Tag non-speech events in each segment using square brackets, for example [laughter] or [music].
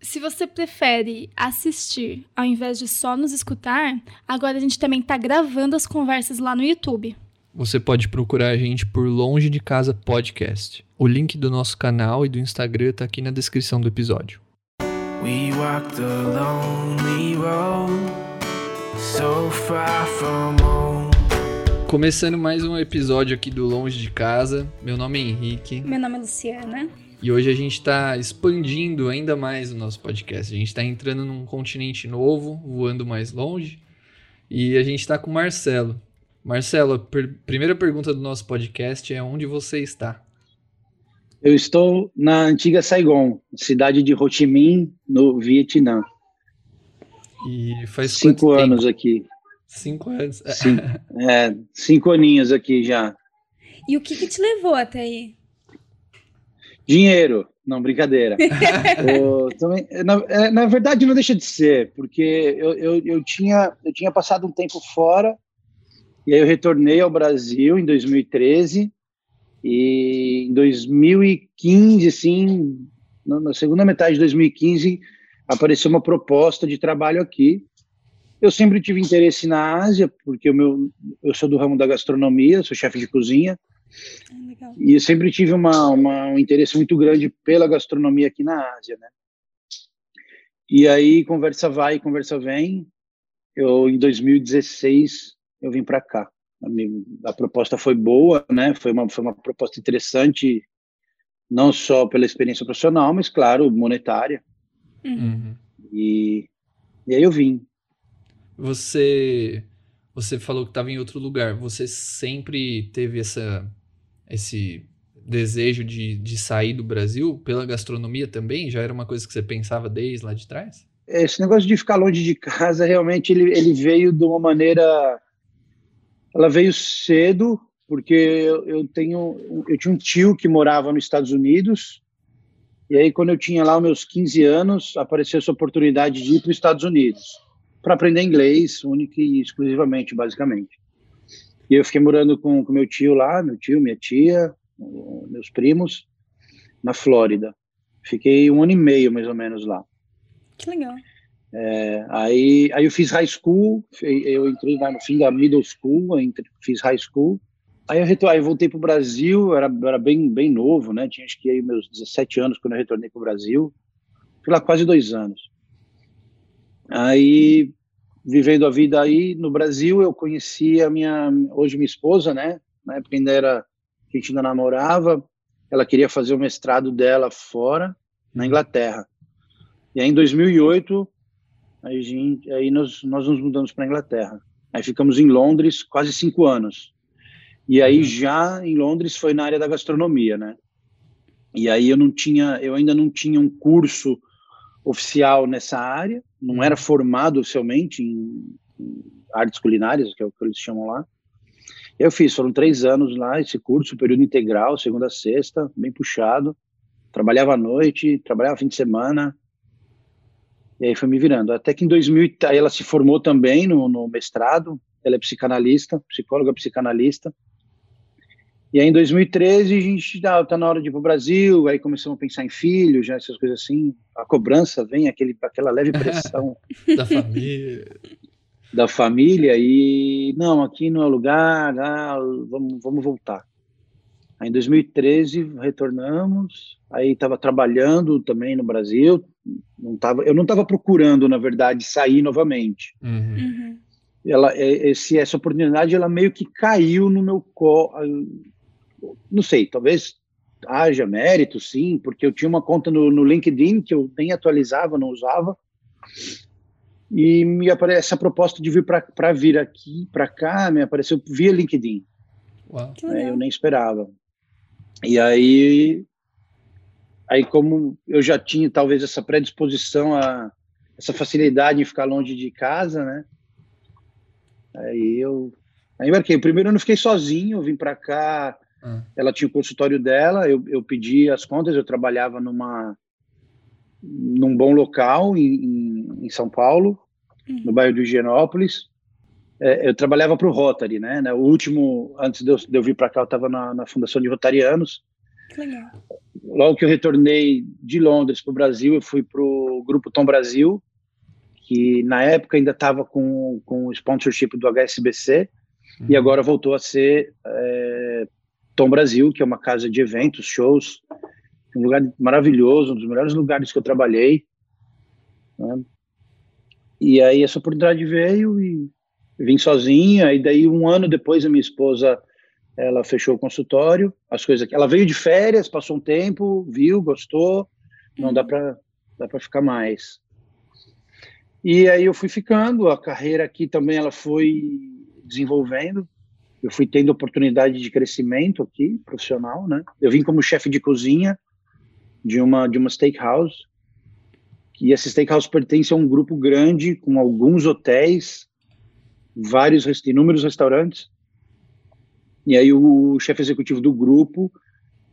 Se você prefere assistir ao invés de só nos escutar, agora a gente também está gravando as conversas lá no YouTube. Você pode procurar a gente por Longe de Casa Podcast. O link do nosso canal e do Instagram está aqui na descrição do episódio. We walk the lonely road, so far from home. Começando mais um episódio aqui do Longe de Casa. Meu nome é Henrique. Meu nome é Luciana. E hoje a gente está expandindo ainda mais o nosso podcast. A gente está entrando num continente novo, voando mais longe. E a gente está com o Marcelo. Marcelo, a per primeira pergunta do nosso podcast é onde você está? Eu estou na antiga Saigon, cidade de Ho Chi Minh, no Vietnã. E faz cinco anos tempo? aqui. Cinco anos. Cinco, [laughs] é, cinco aninhos aqui já. E o que, que te levou até aí? Dinheiro. Não, brincadeira. [laughs] o, também, na, é, na, verdade, não deixa de ser, porque eu, eu, eu, tinha, eu tinha passado um tempo fora, e aí eu retornei ao Brasil em 2013, e em 2015, assim, na segunda metade de 2015, apareceu uma proposta de trabalho aqui. Eu sempre tive interesse na Ásia, porque o meu, eu sou do ramo da gastronomia, sou chefe de cozinha, Legal. E eu sempre tive uma, uma, um interesse muito grande pela gastronomia aqui na Ásia, né? E aí, conversa vai, conversa vem. Eu, em 2016, eu vim para cá. A, a, proposta foi boa, né? Foi uma, foi uma proposta interessante, não só pela experiência profissional, mas, claro, monetária. Uhum. E, e aí eu vim. Você você falou que estava em outro lugar. Você sempre teve essa esse desejo de, de sair do Brasil pela gastronomia também? Já era uma coisa que você pensava desde lá de trás? Esse negócio de ficar longe de casa, realmente, ele, ele veio de uma maneira... Ela veio cedo, porque eu, eu tenho... Eu tinha um tio que morava nos Estados Unidos, e aí, quando eu tinha lá meus 15 anos, apareceu essa oportunidade de ir para os Estados Unidos para aprender inglês, única e exclusivamente, basicamente. E eu fiquei morando com, com meu tio lá, meu tio, minha tia, meus primos, na Flórida. Fiquei um ano e meio, mais ou menos, lá. Que legal. É, aí, aí eu fiz high school, eu entrei lá no fim da middle school, entre, fiz high school. Aí eu, retor, aí eu voltei para o Brasil, era, era bem, bem novo, né? Tinha acho que aí meus 17 anos quando eu retornei para o Brasil. Fui lá quase dois anos. Aí vivendo a vida aí no Brasil, eu conheci a minha, hoje minha esposa, né? Na época ainda era, a gente ainda namorava, ela queria fazer o mestrado dela fora, na Inglaterra. E aí em 2008, a gente, aí nós, nós nos mudamos para a Inglaterra. Aí ficamos em Londres quase cinco anos. E aí já em Londres foi na área da gastronomia, né? E aí eu não tinha, eu ainda não tinha um curso oficial nessa área, não era formado oficialmente em, artes culinárias, que é o que eles chamam lá. Eu fiz, foram três anos lá, esse curso, período integral, segunda a sexta, bem puxado. Trabalhava à noite, trabalhava fim de semana. E aí foi me virando. Até que em 2000, aí ela se formou também no, no mestrado. Ela é psicanalista, psicóloga psicanalista. E aí em 2013 a gente tá, tá na hora de ir pro Brasil, aí começamos a pensar em filhos, já essas coisas assim. A cobrança vem, aquele, aquela leve pressão [laughs] da família. Da família e não, aqui não é lugar, ah, vamos, vamos voltar. Aí em 2013 retornamos, aí estava trabalhando também no Brasil, não tava, eu não estava procurando, na verdade, sair novamente. Uhum. Uhum. Ela, é, esse, essa oportunidade, ela meio que caiu no meu colo, não sei, talvez haja mérito, sim, porque eu tinha uma conta no, no LinkedIn que eu nem atualizava, não usava, e me aparece a proposta de vir para vir aqui, para cá, me apareceu via LinkedIn. É, eu nem esperava. E aí, aí como eu já tinha talvez essa predisposição a essa facilidade em ficar longe de casa, né? Aí eu aí marquei. Primeiro eu não fiquei sozinho, eu vim para cá ah. Ela tinha o consultório dela, eu, eu pedi as contas, eu trabalhava numa num bom local em, em São Paulo, uhum. no bairro do Higienópolis. É, eu trabalhava para o Rotary, né? O último, antes de eu, de eu vir para cá, eu estava na, na, Fundação de Rotarianos. Legal. Logo que eu retornei de Londres para o Brasil, eu fui para o grupo Tom Brasil, que na época ainda estava com, com o sponsorship do HSBC, uhum. e agora voltou a ser é, Tom Brasil, que é uma casa de eventos, shows, um lugar maravilhoso, um dos melhores lugares que eu trabalhei. Né? E aí essa oportunidade veio e vim sozinha, e daí um ano depois a minha esposa ela fechou o consultório, as coisas ela veio de férias, passou um tempo, viu, gostou, não dá uhum. para dá para ficar mais. E aí eu fui ficando, a carreira aqui também ela foi desenvolvendo. Eu fui tendo oportunidade de crescimento aqui, profissional, né? Eu vim como chefe de cozinha de uma de uma steakhouse. E essa steakhouse pertence a um grupo grande com alguns hotéis, vários inúmeros restaurantes. E aí o chefe executivo do grupo,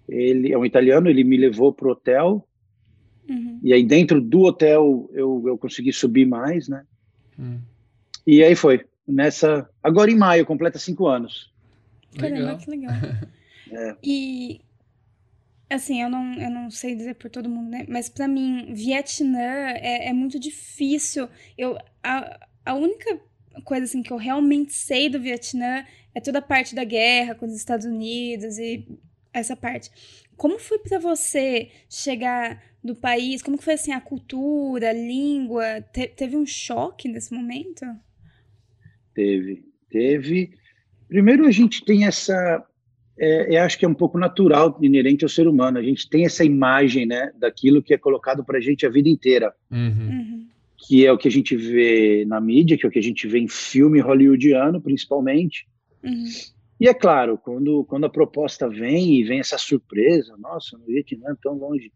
ele é um italiano, ele me levou para o hotel. Uhum. E aí dentro do hotel eu, eu consegui subir mais, né? Uhum. E aí foi. Nessa, agora em maio, completa cinco anos. Caramba, que legal. [laughs] é. E assim, eu não, eu não sei dizer por todo mundo, né? Mas para mim, Vietnã é, é muito difícil. Eu, a, a única coisa assim que eu realmente sei do Vietnã é toda a parte da guerra com os Estados Unidos e essa parte. Como foi para você chegar do país? Como foi assim a cultura, a língua? Te teve um choque nesse momento? Teve, teve. Primeiro a gente tem essa, é, eu acho que é um pouco natural, inerente ao ser humano. A gente tem essa imagem, né, daquilo que é colocado para a gente a vida inteira. Uhum. Uhum. Que é o que a gente vê na mídia, que é o que a gente vê em filme hollywoodiano, principalmente. Uhum. E é claro, quando, quando a proposta vem e vem essa surpresa, nossa, no Vietnã, tão longe.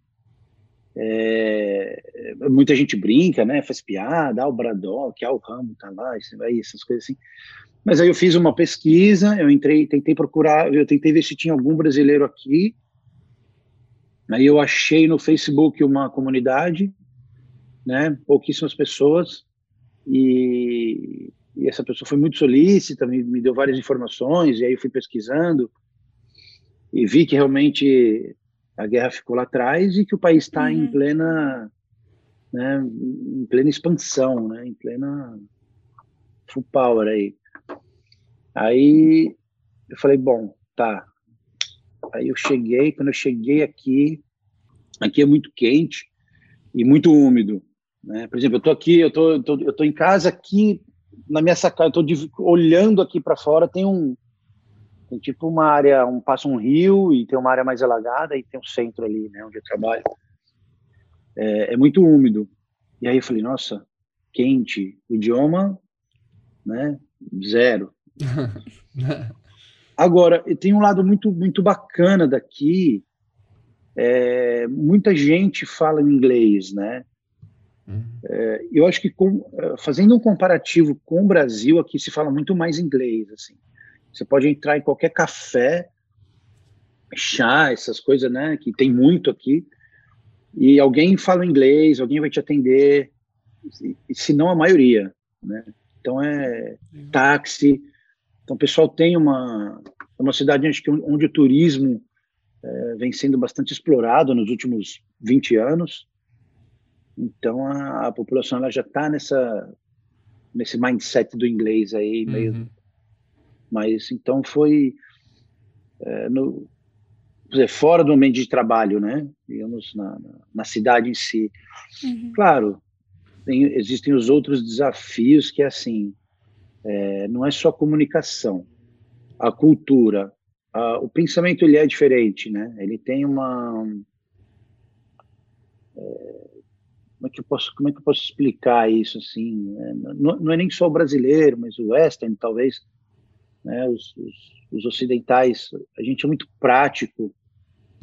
É, muita gente brinca, né? Faz piada, ah, o Braddock, ah, o Rambo tá lá, aí, essas coisas assim. Mas aí eu fiz uma pesquisa, eu entrei, tentei procurar, eu tentei ver se tinha algum brasileiro aqui. Aí eu achei no Facebook uma comunidade, né? Pouquíssimas pessoas. E e essa pessoa foi muito solícita, me, me deu várias informações, e aí fui pesquisando e vi que realmente a guerra ficou lá atrás e que o país está uhum. em plena né, em plena expansão, né, em plena full power aí. Aí eu falei, bom, tá. Aí eu cheguei, quando eu cheguei aqui, aqui é muito quente e muito úmido, né? Por exemplo, eu tô aqui, eu tô, eu tô, eu tô em casa aqui na minha sacada, eu estou olhando aqui para fora, tem um tem tipo uma área, um passa um rio e tem uma área mais alagada e tem um centro ali, né, onde eu trabalho. É, é muito úmido. E aí eu falei, nossa, quente, o idioma, né, zero. [laughs] Agora, tem um lado muito muito bacana daqui. É, muita gente fala inglês, né? É, eu acho que com, é, fazendo um comparativo com o Brasil, aqui se fala muito mais inglês. Assim. Você pode entrar em qualquer café, chá, essas coisas, né? Que tem muito aqui. E alguém fala inglês, alguém vai te atender, se não a maioria, né? Então é táxi. Então o pessoal tem uma é uma cidade acho que onde o turismo é, vem sendo bastante explorado nos últimos 20 anos. Então a, a população ela já está nessa nesse mindset do inglês aí uhum. Mas então foi é, no dizer, fora do ambiente de trabalho, né? Digamos na, na, cidade em si. Uhum. Claro, tem, existem os outros desafios que é assim, é, não é só comunicação, a cultura, a, o pensamento ele é diferente, né? Ele tem uma é, como é que eu posso, como é que eu posso explicar isso assim? Né? Não, não, é nem só o brasileiro, mas o western talvez, né? Os, os, os, ocidentais, a gente é muito prático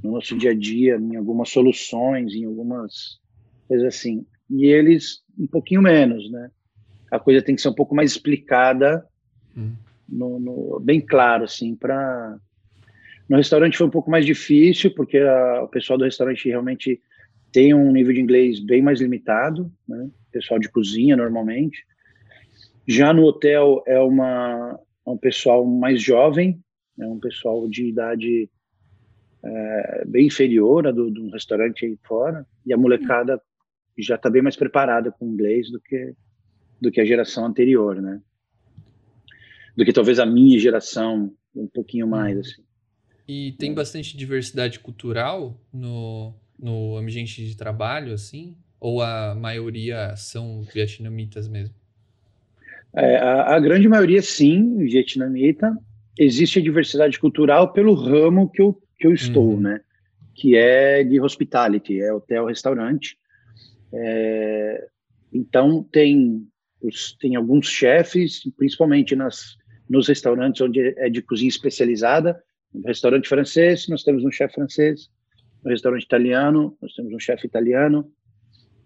no nosso dia a dia, em algumas soluções, em algumas coisas assim, e eles um pouquinho menos, né? A coisa tem que ser um pouco mais explicada, hum. no, no, bem claro assim, para no restaurante foi um pouco mais difícil porque a, o pessoal do restaurante realmente tem um nível de inglês bem mais limitado, né? pessoal de cozinha normalmente. Já no hotel é uma é um pessoal mais jovem, é um pessoal de idade é, bem inferior a do, do restaurante aí fora, e a molecada já está bem mais preparada com inglês do que do que a geração anterior, né? Do que talvez a minha geração um pouquinho mais assim. E tem bastante diversidade cultural no, no ambiente de trabalho, assim? Ou a maioria são vietnamitas mesmo? É, a, a, grande maioria, sim, vietnamita. Existe a diversidade cultural pelo ramo que eu, que eu estou, uhum. né? Que é de hospitality, é hotel, restaurante. É, então, tem, tem alguns chefes, principalmente nas, nos restaurantes onde é de cozinha especializada. No restaurante francês, nós temos um chefe francês. No restaurante italiano, nós temos um chefe italiano.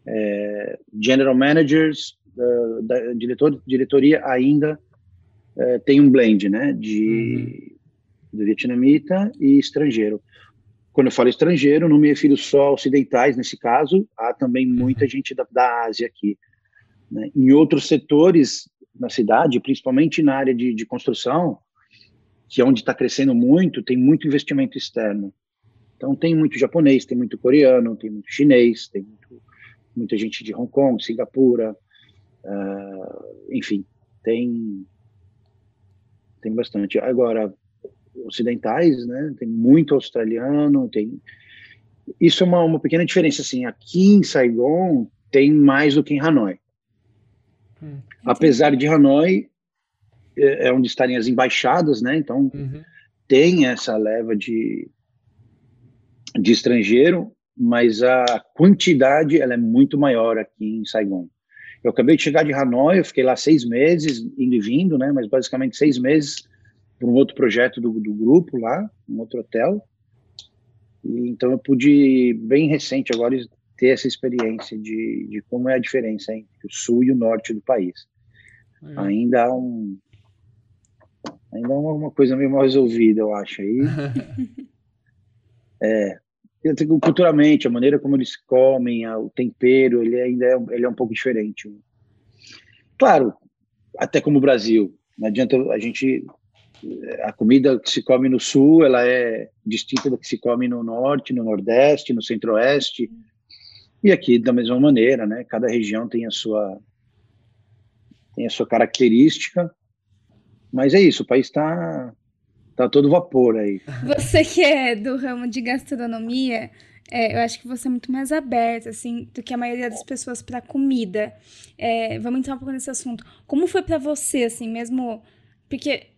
É, general managers, uh, da diretor, diretoria ainda uh, tem um blend, né, de, uhum. de vietnamita e estrangeiro. Quando eu falo estrangeiro, não me refiro só a ocidentais nesse caso, há também muita uhum. gente da, da Ásia aqui. Né? Em outros setores na cidade, principalmente na área de, de construção, que é onde está crescendo muito, tem muito investimento externo. Então tem muito japonês, tem muito coreano, tem muito chinês, tem muito, muita gente de Hong Kong, Singapura, uh, enfim, tem tem bastante. Agora ocidentais, né? Tem muito australiano, tem isso é uma, uma pequena diferença assim. Aqui em Saigon tem mais do que em Hanoi. Hum, Apesar de Hanoi é, é onde estarem as embaixadas, né? Então uhum. tem essa leva de de estrangeiro, mas a quantidade ela é muito maior aqui em Saigon. Eu acabei de chegar de Hanoi, eu fiquei lá seis meses, indo e vindo, né? Mas basicamente seis meses para um outro projeto do, do grupo lá, um outro hotel. E, então eu pude, bem recente agora, ter essa experiência de, de como é a diferença entre o sul e o norte do país. Uhum. Ainda há um ainda é uma coisa meio mal resolvida, eu acho aí. [laughs] é, culturalmente, a maneira como eles comem, o tempero, ele ainda é, ele é um pouco diferente. Claro, até como o Brasil, não adianta a gente a comida que se come no sul, ela é distinta da que se come no norte, no nordeste, no centro-oeste, e aqui da mesma maneira, né? Cada região tem a sua tem a sua característica, mas é isso, o país está tá todo vapor aí. Você que é do ramo de gastronomia, é, eu acho que você é muito mais aberta, assim, do que a maioria das pessoas para comida. É, vamos entrar um pouco nesse assunto. Como foi para você, assim, mesmo... Porque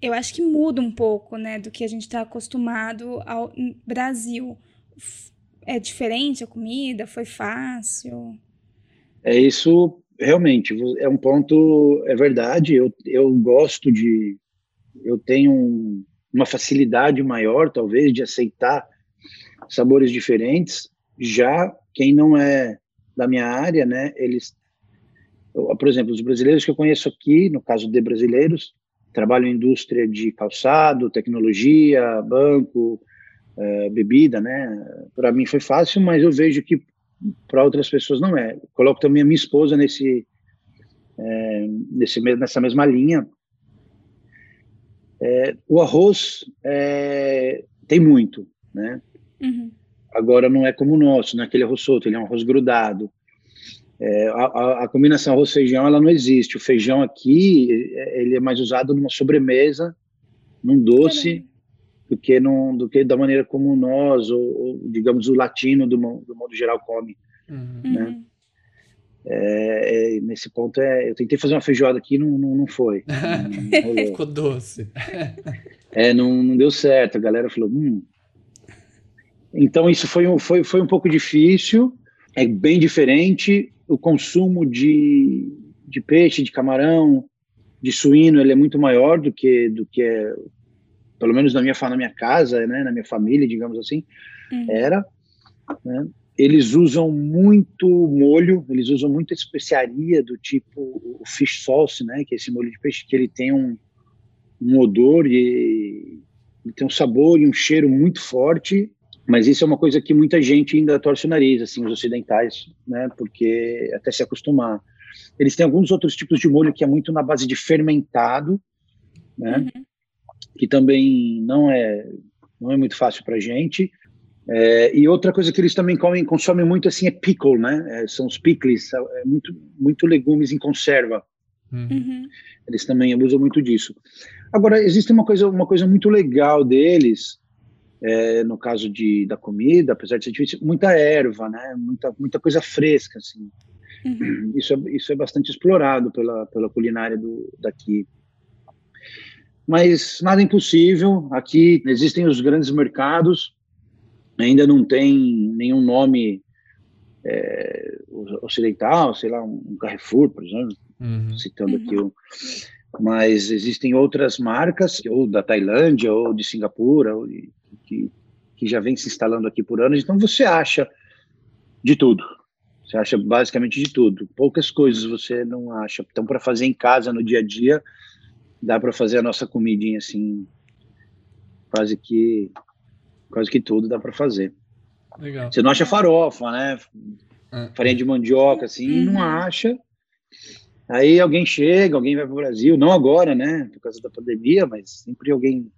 eu acho que muda um pouco, né, do que a gente está acostumado ao Brasil. É diferente a comida? Foi fácil? É isso, realmente, é um ponto, é verdade, eu, eu gosto de, eu tenho um, uma facilidade maior, talvez, de aceitar sabores diferentes. Já quem não é da minha área, né, eles, por exemplo, os brasileiros que eu conheço aqui, no caso de brasileiros, trabalham em indústria de calçado, tecnologia, banco, é, bebida, né? Para mim foi fácil, mas eu vejo que para outras pessoas não é. Coloco também a minha esposa nesse, é, nesse nessa mesma linha. É, o arroz é, tem muito, né? Uhum. Agora não é como o nosso, não é aquele arroz solto, ele é um arroz grudado. É, a, a, combinação arroz-feijão ela não existe. O feijão aqui ele é mais usado numa sobremesa, num doce, do que, num, do que da maneira como nós, ou, ou digamos o latino do, do modo geral come, uhum. né? É, é, nesse ponto é, eu tentei fazer uma feijoada aqui, não, não, não foi. [laughs] Não, não Ficou doce. [laughs] é, não, não deu certo. A galera falou, hum. Então isso foi um, foi, foi um pouco difícil. É bem diferente. O consumo de, de peixe, de camarão, de suíno, ele é muito maior do que do que é, pelo menos na minha na minha casa, né, na minha família, digamos assim, uhum. era. Né? Eles usam muito molho, eles usam muita especiaria do tipo o fish sauce, né, que é esse molho de peixe que ele tem um, um odor e ele tem um sabor e um cheiro muito forte, mas isso é uma coisa que muita gente ainda torce o nariz, assim, os ocidentais, né, porque até se acostumar. Eles têm alguns outros tipos de molho que é muito na base de fermentado, né, uhum. que também não é não é muito fácil para gente É, e outra coisa que eles também comem, consomem muito assim é pickle, né? É, são os pickles, é muito, muito legumes em conserva. Uhum. Eles também usam muito disso. Agora existe uma coisa, uma coisa muito legal deles, é, no caso de da comida, apesar de ser difícil, muita erva, né? Muita, muita coisa fresca, assim. Uhum. Isso, é, isso é bastante explorado pela, pela culinária do, daqui. Mas nada impossível. Aqui existem os grandes mercados ainda não tem nenhum nome é, ocidental, sei lá, um Carrefour, por exemplo, uhum. citando aqui o mas existem outras marcas, ou da Tailândia, ou de Singapura, ou de, que, que já vem se instalando aqui por anos. Então você acha de tudo. Você acha basicamente de tudo. Poucas coisas você não acha. Então, para fazer em casa no dia a dia, dá para fazer a nossa comidinha assim, quase que quase que tudo dá para fazer. Legal. Você não acha farofa, né? É. Farinha de mandioca, assim, uhum. não acha. Aí alguém chega, alguém vai para o Brasil, não agora, né? Por causa da pandemia, mas sempre alguém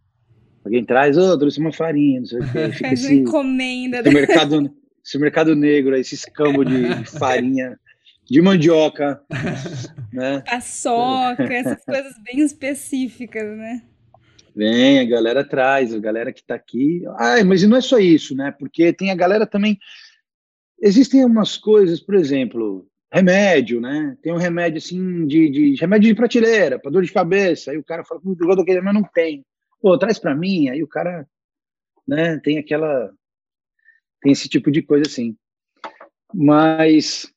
alguém traz, oh, trouxe uma farinha, não sei o quê. [laughs] Faz esse, encomenda. Esse mercado, esse mercado negro, esse escambo de [laughs] farinha de mandioca, [laughs] né? Paçoca, essas coisas bem específicas, né? Vem, a galera traz, a galera que está aqui. Ah, mas não é só isso, né? Porque tem a galera também. Existem umas coisas, por exemplo, remédio, né? Tem um remédio assim de, de remédio de prateleira para dor de cabeça. Aí o cara fala, jogador que mas não tem. Pô, traz para mim. Aí o cara, né? Tem aquela, tem esse tipo de coisa assim. Mas,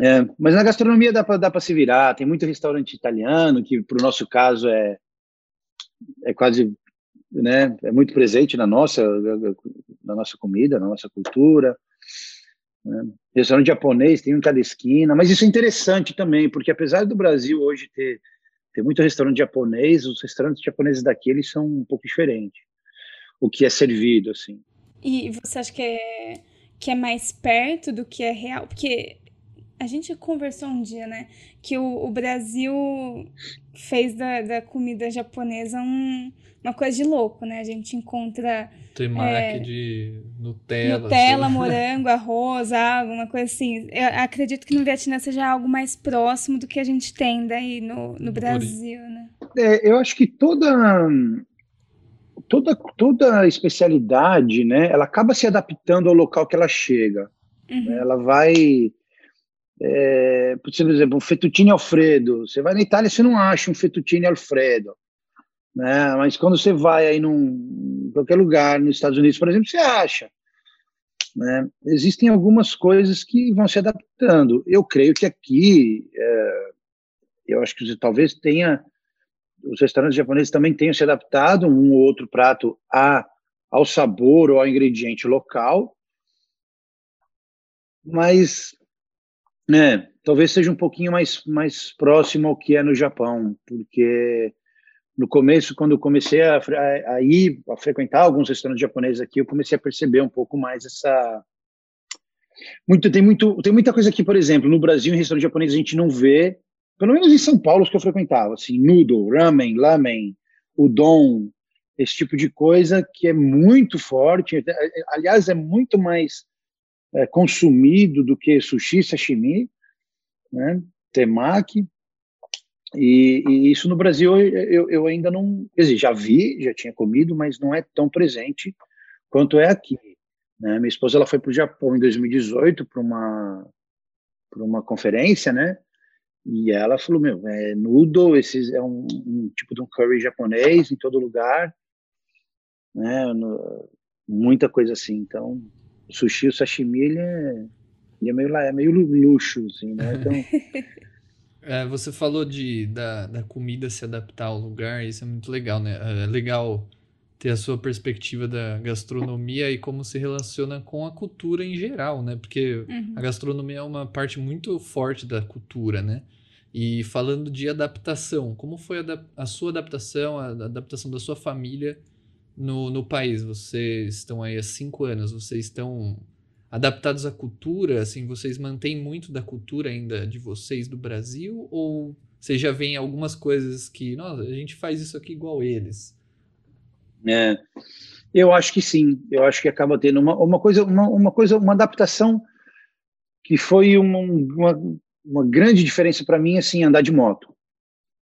é, mas na gastronomia dá para se virar. Tem muito restaurante italiano que, para o nosso caso, é é quase, né, é muito presente na nossa, na nossa comida, na nossa cultura. Né? Restaurante japonês tem um em cada esquina, mas isso é interessante também, porque apesar do Brasil hoje ter, ter muito restaurante japonês, os restaurantes japoneses daqui eles são um pouco diferentes, o que é servido, assim. E você acha que é, que é mais perto do que é real? Porque a gente conversou um dia, né? Que o, o Brasil fez da, da comida japonesa um, uma coisa de louco, né? A gente encontra. Temaki é, de Nutella. Nutella, assim. morango, arroz, água, uma coisa assim. Eu acredito que no Vietnã seja algo mais próximo do que a gente tem daí no, no Brasil, né? É, eu acho que toda. Toda, toda especialidade, né, ela acaba se adaptando ao local que ela chega. Uhum. Né? Ela vai é, por exemplo, um fettuccine alfredo. Você vai na Itália, você não acha um fettuccine alfredo, né? Mas quando você vai aí num qualquer lugar, nos Estados Unidos, por exemplo, você acha. Né? Existem algumas coisas que vão se adaptando. Eu creio que aqui, é, eu acho que você talvez tenha, os restaurantes japoneses também tenham se adaptado um ou outro prato a, ao sabor ou ao ingrediente local, mas é, talvez seja um pouquinho mais, mais próximo ao que é no Japão, porque no começo, quando eu comecei a, a, a, ir, a frequentar alguns restaurantes japoneses aqui, eu comecei a perceber um pouco mais essa... Muito, tem, muito, tem muita coisa aqui, por exemplo, no Brasil, em restaurante japonês, a gente não vê, pelo menos em São Paulo, os que eu frequentava, assim, noodle, ramen, lamen, udon, esse tipo de coisa que é muito forte, aliás, é muito mais é, consumido do que sushi, sashimi, né, temaki, e, e, isso no Brasil eu, eu, ainda não, quer dizer, já vi, já tinha comido, mas não é tão presente quanto é aqui. Né? Minha esposa ela foi para o Japão em 2018 para uma para uma conferência, né? E ela falou, meu, é noodle, esse é um, um tipo de um curry japonês em todo lugar, né? No, muita coisa assim. Então, o sushi, o sashimi, ele é, ele é, meio, é meio luxo, assim, né? [laughs] Então... é, você falou de, da, da comida se adaptar ao lugar, isso é muito legal, né? É legal ter a sua perspectiva da gastronomia e como se relaciona com a cultura em geral, né? Porque uhum. a gastronomia é uma parte muito forte da cultura, né? E falando de adaptação, como foi a, a sua adaptação, a adaptação da sua família no, no país? Vocês estão aí há cinco anos, vocês estão adaptados à cultura? Assim, vocês mantêm muito da cultura ainda de vocês do Brasil? Ou vocês já veem algumas coisas que, nossa, a gente faz isso aqui igual eles? É. Eu acho que sim. Eu acho que acaba tendo uma, uma coisa, uma, uma coisa, uma adaptação que foi uma, uma, uma grande diferença para mim, assim, andar de moto.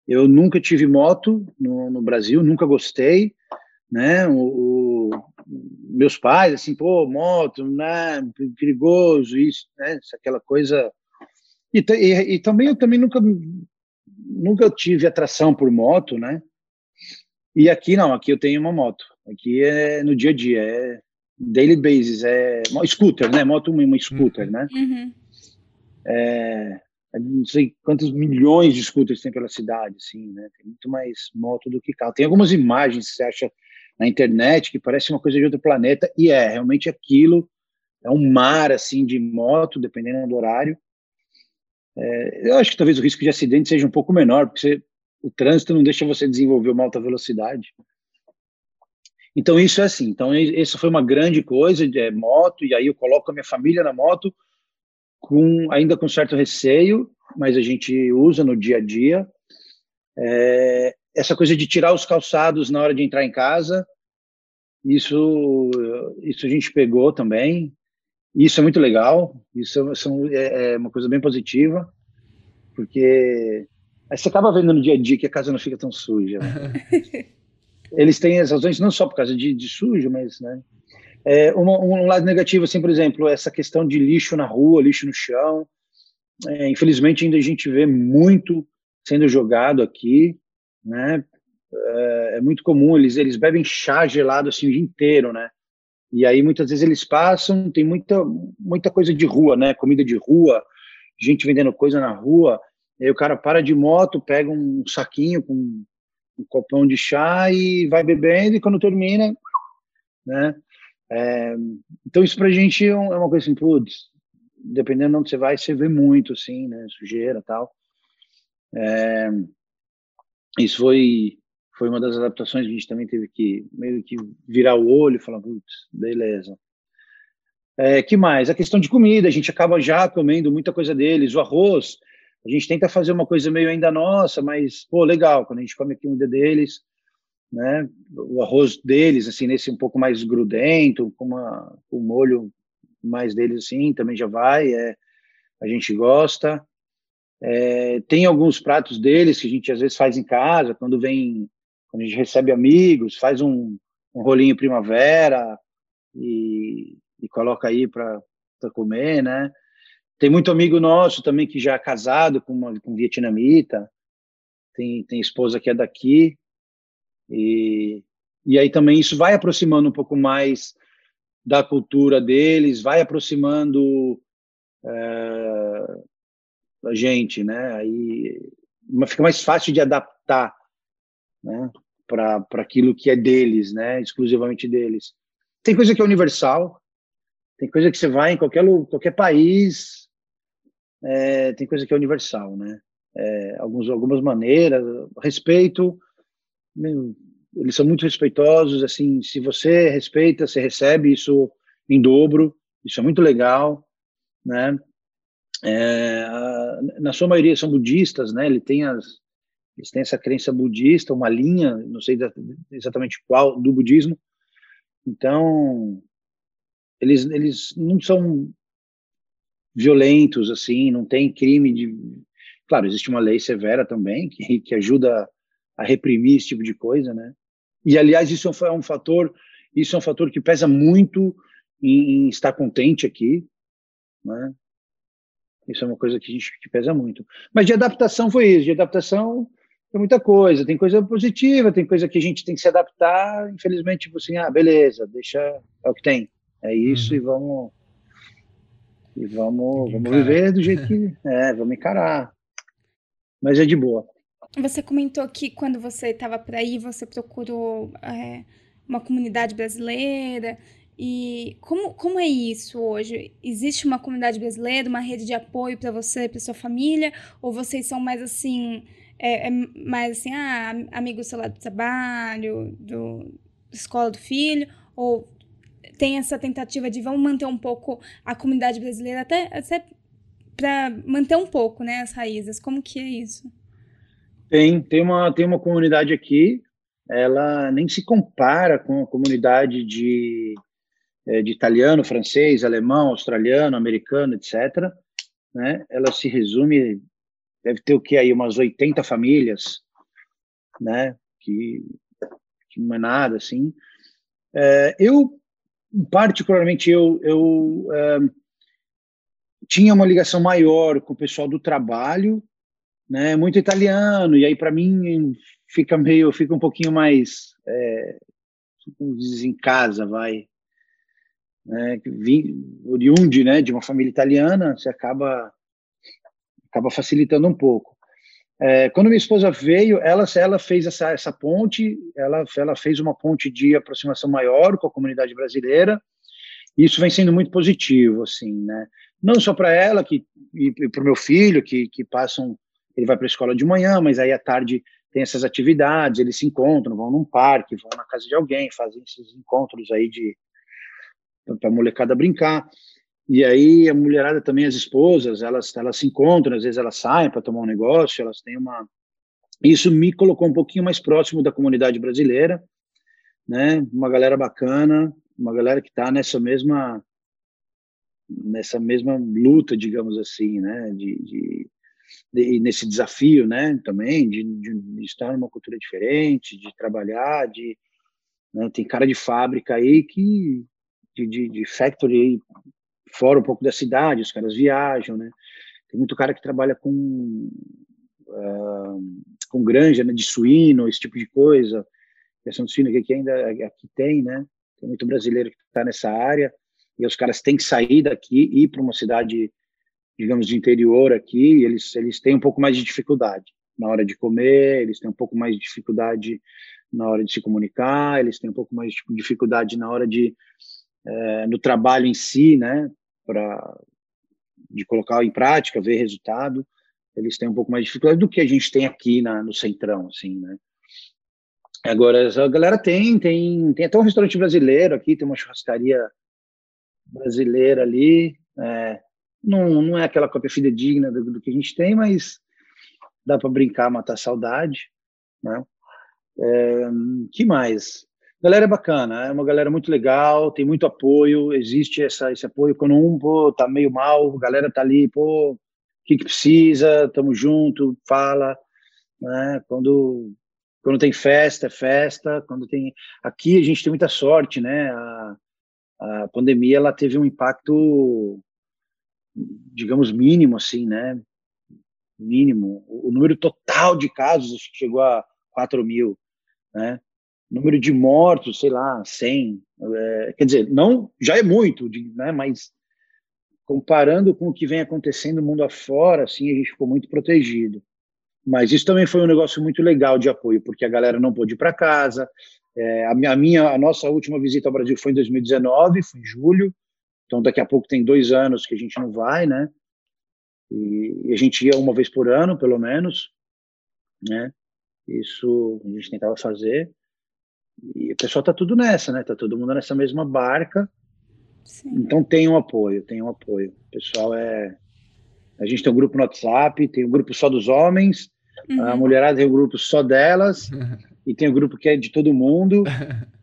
Eu nunca tive moto no, no Brasil, nunca gostei, né? O, o, meus pais, assim, pô, moto, né? Perigoso, isso, né? Aquela coisa. E, e, e também eu também nunca nunca tive atração por moto, né? E aqui não, aqui eu tenho uma moto. Aqui é no dia a dia, é daily basis, é scooter, né? Moto uma scooter, uhum. né? Uhum. É, não sei quantos milhões de scooters tem pela cidade, assim, né? Tem muito mais moto do que carro. Tem algumas imagens que você acha na internet que parece uma coisa de outro planeta e é realmente aquilo. É um mar assim de moto, dependendo do horário. É, eu acho que talvez o risco de acidente seja um pouco menor, porque você, o trânsito não deixa você desenvolver uma alta velocidade. Então isso é assim. Então isso foi uma grande coisa de é, moto e aí eu coloco a minha família na moto com ainda com certo receio, mas a gente usa no dia a dia. É, essa coisa de tirar os calçados na hora de entrar em casa, isso, isso a gente pegou também. Isso é muito legal, isso é, é uma coisa bem positiva, porque aí você acaba vendo no dia a dia que a casa não fica tão suja. Né? [laughs] Eles têm as razões não só por causa de, de sujo, mas né, é, um, um, lado negativo, assim, por exemplo, essa questão de lixo na rua, lixo no chão. É, infelizmente, ainda a gente vê muito sendo jogado aqui, né? É, é, muito comum, eles, eles bebem chá gelado assim o dia inteiro, né? E aí muitas vezes eles passam, tem muita, muita coisa de rua, né? Comida de rua, gente vendendo coisa na rua. Aí o cara para de moto, pega um saquinho com um copão de chá e vai bebendo, e quando termina, né? É, então isso para a gente é, é uma coisa assim, putz, dependendo de onde você vai, você vê muito, assim, né, sujeira tal. É, isso foi foi uma das adaptações que a gente também teve que meio que virar o olho e falar, putz, beleza. É, que mais? A questão de comida, a gente acaba já comendo muita coisa deles, o arroz, a gente tenta fazer uma coisa meio ainda nossa, mas, pô, legal, quando a gente come a comida deles, né? O arroz deles, assim, nesse um pouco mais grudento, com uma, um molho mais deles, assim, também já vai, é, a gente gosta. É, tem alguns pratos deles que a gente às vezes faz em casa, quando vem, quando a gente recebe amigos, faz um, um rolinho primavera e, e coloca aí para comer, né? Tem muito amigo nosso também que já é casado com uma com vietnamita, tem, tem esposa que é daqui, e, e aí também isso vai aproximando um pouco mais da cultura deles, vai aproximando é, a gente, né? Aí fica mais fácil de adaptar, né? Para aquilo que é deles, né? Exclusivamente deles. Tem coisa que é universal, tem coisa que você vai em qualquer qualquer país, é, tem coisa que é universal, né? É, alguns, algumas maneiras, respeito, eles são muito respeitosos, assim, se você respeita, você recebe isso em dobro, isso é muito legal, né? É, na sua maioria são budistas, né? Ele tem as, eles têm essa crença budista, uma linha, não sei exatamente qual, do budismo. Então, eles, eles não são violentos, assim, não tem crime de... Claro, existe uma lei severa também, que, que ajuda a reprimir esse tipo de coisa, né? E aliás isso é um fator, isso é um fator que pesa muito em, em estar contente aqui, né? Isso é uma coisa que a gente que pesa muito. Mas de adaptação foi isso, de adaptação tem muita coisa, tem coisa positiva, tem coisa que a gente tem que se adaptar, infelizmente, tipo assim, ah, beleza, deixa, é o que tem, é isso uhum. e vamos e vamos, vamos viver do jeito [laughs] que é, vamos encarar. Mas é de boa. Você comentou que quando você estava por aí, você procurou é, uma comunidade brasileira. E como, como é isso hoje? Existe uma comunidade brasileira, uma rede de apoio para você para sua família? Ou vocês são mais assim, é, é mais assim, ah, amigo lado do trabalho, do, escola do filho? Ou tem essa tentativa de vamos manter um pouco a comunidade brasileira até, até para manter um pouco, né, as raízes? Como que é isso? Tem, tem uma, tem uma comunidade aqui, ela nem se compara com a comunidade de, de italiano, francês, alemão, australiano, americano, etc. Né? Ela se resume, deve ter o que aí, umas 80 famílias, né? Que, que não é nada, assim. É, eu, particularmente, eu, eu é, tinha uma ligação maior com o pessoal do trabalho, né? Muito italiano, e aí para mim fica meio, fica um pouquinho mais, é, em casa, vai. Né? Vim, oriunde, né, de uma família italiana, você acaba acaba facilitando um pouco. É, quando minha esposa veio, ela, ela fez essa, essa ponte, ela, ela fez uma ponte de aproximação maior com a comunidade brasileira, e isso vem sendo muito positivo, assim, né? Não só para ela que, e, e para o meu filho, que, que passam, ele vai para a escola de manhã, mas aí à tarde tem essas atividades, eles se encontram, vão num parque, vão na casa de alguém, fazem esses encontros aí de para a molecada brincar. E aí a mulherada também, as esposas, elas, elas se encontram, às vezes elas saem para tomar um negócio, elas têm uma... Isso me colocou um pouquinho mais próximo da comunidade brasileira, né? Uma galera bacana, uma galera que está nessa mesma nessa mesma luta, digamos assim, né? De, de, de nesse desafio, né? Também de, de, estar numa cultura diferente, de trabalhar, de né? tem cara de fábrica aí que de, de, de factory fora um pouco da cidade, os caras viajam, né? Tem muito cara que trabalha com uh, com granja né, de suíno, esse tipo de coisa. Questão de suíno que ainda aqui tem, né? Tem muito brasileiro que está nessa área e os caras têm que sair daqui e ir para uma cidade, digamos, de interior aqui. eles eles têm um pouco mais de dificuldade na hora de comer, eles têm um pouco mais de dificuldade na hora de se comunicar, eles têm um pouco mais de dificuldade na hora de é, no trabalho em si, né, para de colocar em prática, ver resultado, eles têm um pouco mais de dificuldade do que a gente tem aqui na, no centrão, assim, né. Agora a galera tem, tem, tem até um restaurante brasileiro aqui, tem uma churrascaria brasileira ali, é, não, não é aquela cópia fidedigna do, do que a gente tem, mas dá para brincar, matar saudade, né? É, que mais? Galera é bacana, é uma galera muito legal, tem muito apoio, existe essa, esse apoio quando um, pô, tá meio mal, a galera tá ali, pô, o que que precisa, tamo junto, fala, né, quando, quando tem festa, é festa, quando tem, aqui a gente tem muita sorte, né, a, a pandemia, ela teve um impacto, digamos, mínimo, assim, né, mínimo, o, o número total de casos chegou a 4 mil, né, número de mortos, sei lá, 100. É, quer dizer, não, já é muito, né, mas comparando com o que vem acontecendo mundo afora, assim, a gente ficou muito protegido. Mas isso também foi um negócio muito legal de apoio, porque a galera não pôde ir para casa. É, a, minha, a minha, a nossa última visita ao Brasil foi em 2019, foi em julho. Então daqui a pouco tem dois anos que a gente não vai, né? E, e a gente ia uma vez por ano, pelo menos, né? Isso a gente tentava fazer. E o pessoal está tudo nessa, né? Está todo mundo nessa mesma barca. Sim. Então tem um apoio, tem um apoio. O pessoal é. A gente tem um grupo no WhatsApp, tem um grupo só dos homens, uhum. a mulherada tem um grupo só delas, [laughs] e tem um grupo que é de todo mundo. [laughs]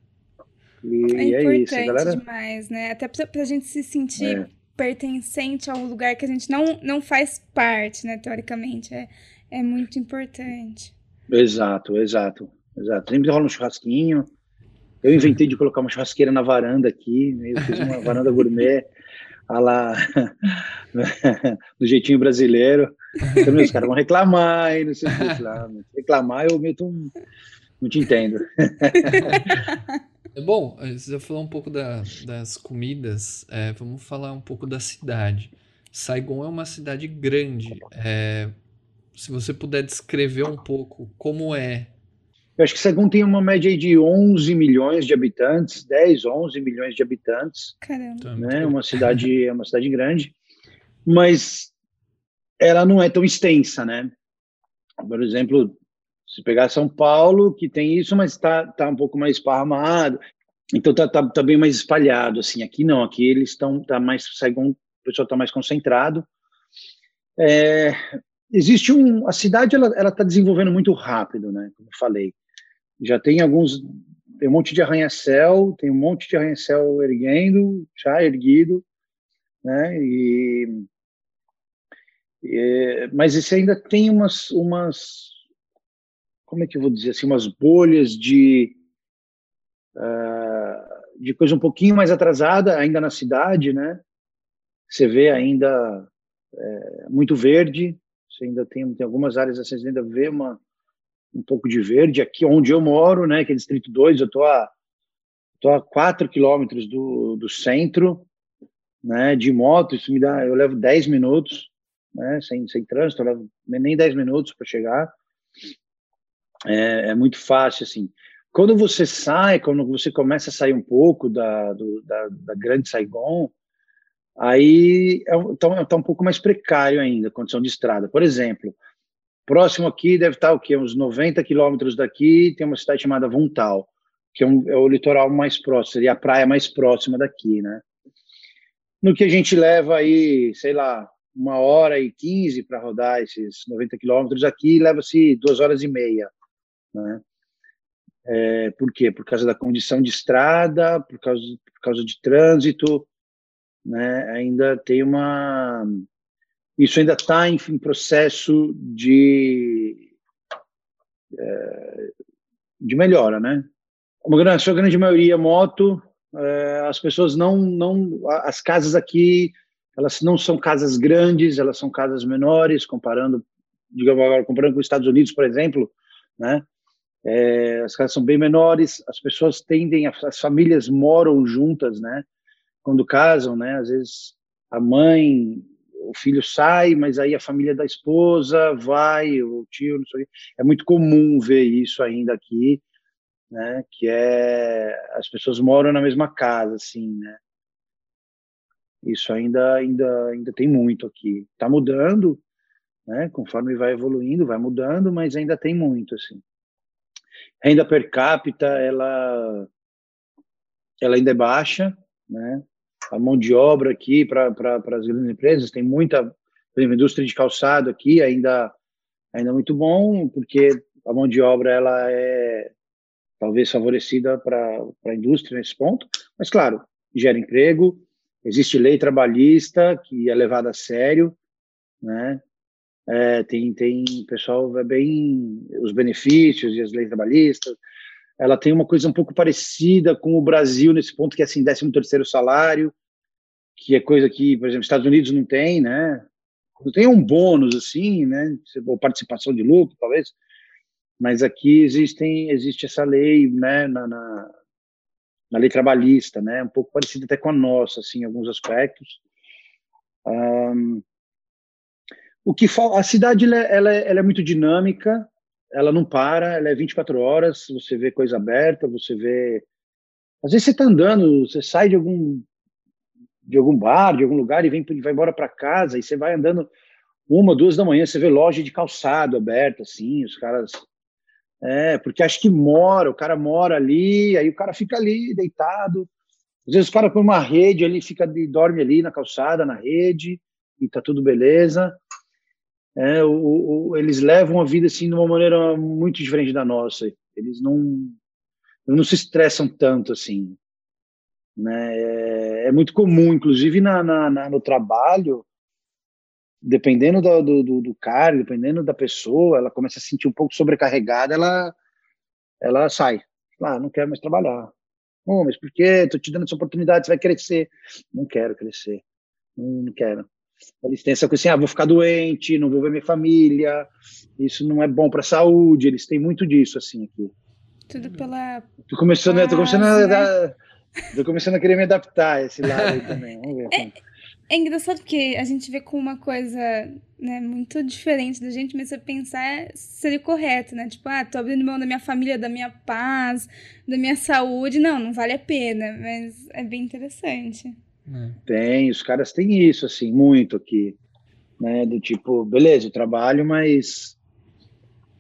E é, é isso, galera. demais, né? Até para a gente se sentir é. pertencente a um lugar que a gente não, não faz parte, né? Teoricamente. É, é muito importante. Exato, exato. Exato. Sempre rola um churrasquinho. Eu inventei de colocar uma churrasqueira na varanda aqui, né? eu fiz uma varanda gourmet, a lá, [laughs] do jeitinho brasileiro. Então, os caras vão reclamar não sei que Reclamar, eu meto um. Não te entendo. [laughs] Bom, você já falou um pouco da, das comidas, é, vamos falar um pouco da cidade. Saigon é uma cidade grande. É, se você puder descrever um pouco como é eu acho que Saigon tem uma média de 11 milhões de habitantes, 10, 11 milhões de habitantes. Caramba. Tá né? Uma cidade, é [laughs] uma cidade grande, mas ela não é tão extensa, né? Por exemplo, se pegar São Paulo, que tem isso, mas está tá um pouco mais esparramado, então tá, tá, tá, bem mais espalhado, assim. Aqui não, aqui eles estão, tá mais, Saigon, o pessoal está mais concentrado. É, existe um, a cidade ela ela está desenvolvendo muito rápido, né? Como eu falei, Já tem alguns, tem um monte de arranha-céu, tem um monte de arranha-céu erguendo, já erguido, né? E, e, mas esse ainda tem umas, umas, como é que eu vou dizer assim, umas bolhas de uh, de coisa um pouquinho mais atrasada ainda na cidade, né? Você vê ainda é, muito verde, você ainda tem, tem algumas áreas assim, você ainda vê uma um pouco de verde. Aqui onde eu moro, né, que é Distrito 2, eu estou a, tô a 4 quilômetros do, do centro, né, de moto, isso me dá, eu levo 10 minutos, né, sem, sem trânsito, eu levo nem 10 minutos para chegar. É, é, muito fácil, assim. Quando você sai, quando você começa a sair um pouco da, do, da, da grande Saigon, aí está é, tá, tá um pouco mais precário ainda a condição de estrada. Por exemplo, Próximo aqui deve estar o quê? Uns 90 quilômetros daqui, tem uma cidade chamada Vuntal, que é, um, é, o litoral mais próximo, seria a praia mais próxima daqui, né? No que a gente leva aí, sei lá, uma hora e quinze para rodar esses 90 quilômetros, aqui leva-se duas horas e meia, né? É, por quê? Por causa da condição de estrada, por causa, por causa de trânsito, né? Ainda tem uma isso ainda está em, processo de, é, de melhora, né? Uma grande, a sua grande maioria moto, é, as pessoas não, não, as casas aqui, elas não são casas grandes, elas são casas menores, comparando, digamos agora, comparando com os Estados Unidos, por exemplo, né? É, as casas são bem menores, as pessoas tendem, as famílias moram juntas, né? Quando casam, né? Às vezes a mãe o filho sai, mas aí a família da esposa vai, o tio, não sei. É muito comum ver isso ainda aqui, né? Que é as pessoas moram na mesma casa, assim, né? Isso ainda ainda ainda tem muito aqui. Está mudando, né? Conforme vai evoluindo, vai mudando, mas ainda tem muito, assim. Renda per capita, ela ela ainda é baixa, né? A mão de obra aqui para as grandes empresas. Tem muita exemplo, indústria de calçado aqui, ainda, ainda muito bom, porque a mão de obra ela é talvez favorecida para a indústria nesse ponto, mas claro, gera emprego, existe lei trabalhista que é levada a sério, né? É, tem tem pessoal é bem os benefícios e as leis trabalhistas, ela tem uma coisa um pouco parecida com o Brasil nesse ponto que é assim 13 terceiro salário que é coisa que por exemplo Estados Unidos não tem né? Não tem um bônus assim né? Ou participação de lucro talvez. Mas aqui existem existe essa lei né na, na, na lei trabalhista né? Um pouco parecida até com a nossa assim em alguns aspectos. Um, o que a cidade ela, ela, é, ela é muito dinâmica ela não para, ela é 24 horas, você vê coisa aberta, você vê... Às vezes você está andando, você sai de algum de algum bar, de algum lugar e vem vai embora para casa e você vai andando uma, duas da manhã, você vê loja de calçado aberta, assim, os caras... É, porque acho que mora, o cara mora ali, aí o cara fica ali deitado. Às vezes o cara põe uma rede ali, fica dorme ali na calçada, na rede, e tá tudo beleza. É, o, o, eles levam a vida assim de uma maneira muito diferente da nossa. Eles não não se estressam tanto assim. Né? É, é muito comum, inclusive na, na, na, no trabalho, dependendo do, do, do cara, dependendo da pessoa, ela começa a se sentir um pouco sobrecarregada, ela ela sai. Ah, não quero mais trabalhar. Oh, mas por quê? Tô te dando essa oportunidade, você vai crescer. Não quero crescer. Não, não quero. Eles têm essa coisa assim, ah, vou ficar doente, não vou ver minha família, isso não é bom para a saúde, eles têm muito disso, assim, aqui. Tudo pela... Tô começando, paz, tô começando, né? a, tô começando a querer me adaptar a esse lado aí também, vamos ver. É, é engraçado porque a gente vê com uma coisa né, muito diferente da gente, mas você pensar seria correto, né? Tipo, ah, tô abrindo mão da minha família, da minha paz, da minha saúde. Não, não vale a pena, mas é bem interessante. É. Tem, os caras têm isso, assim, muito aqui. Né? Do tipo, beleza, eu trabalho, mas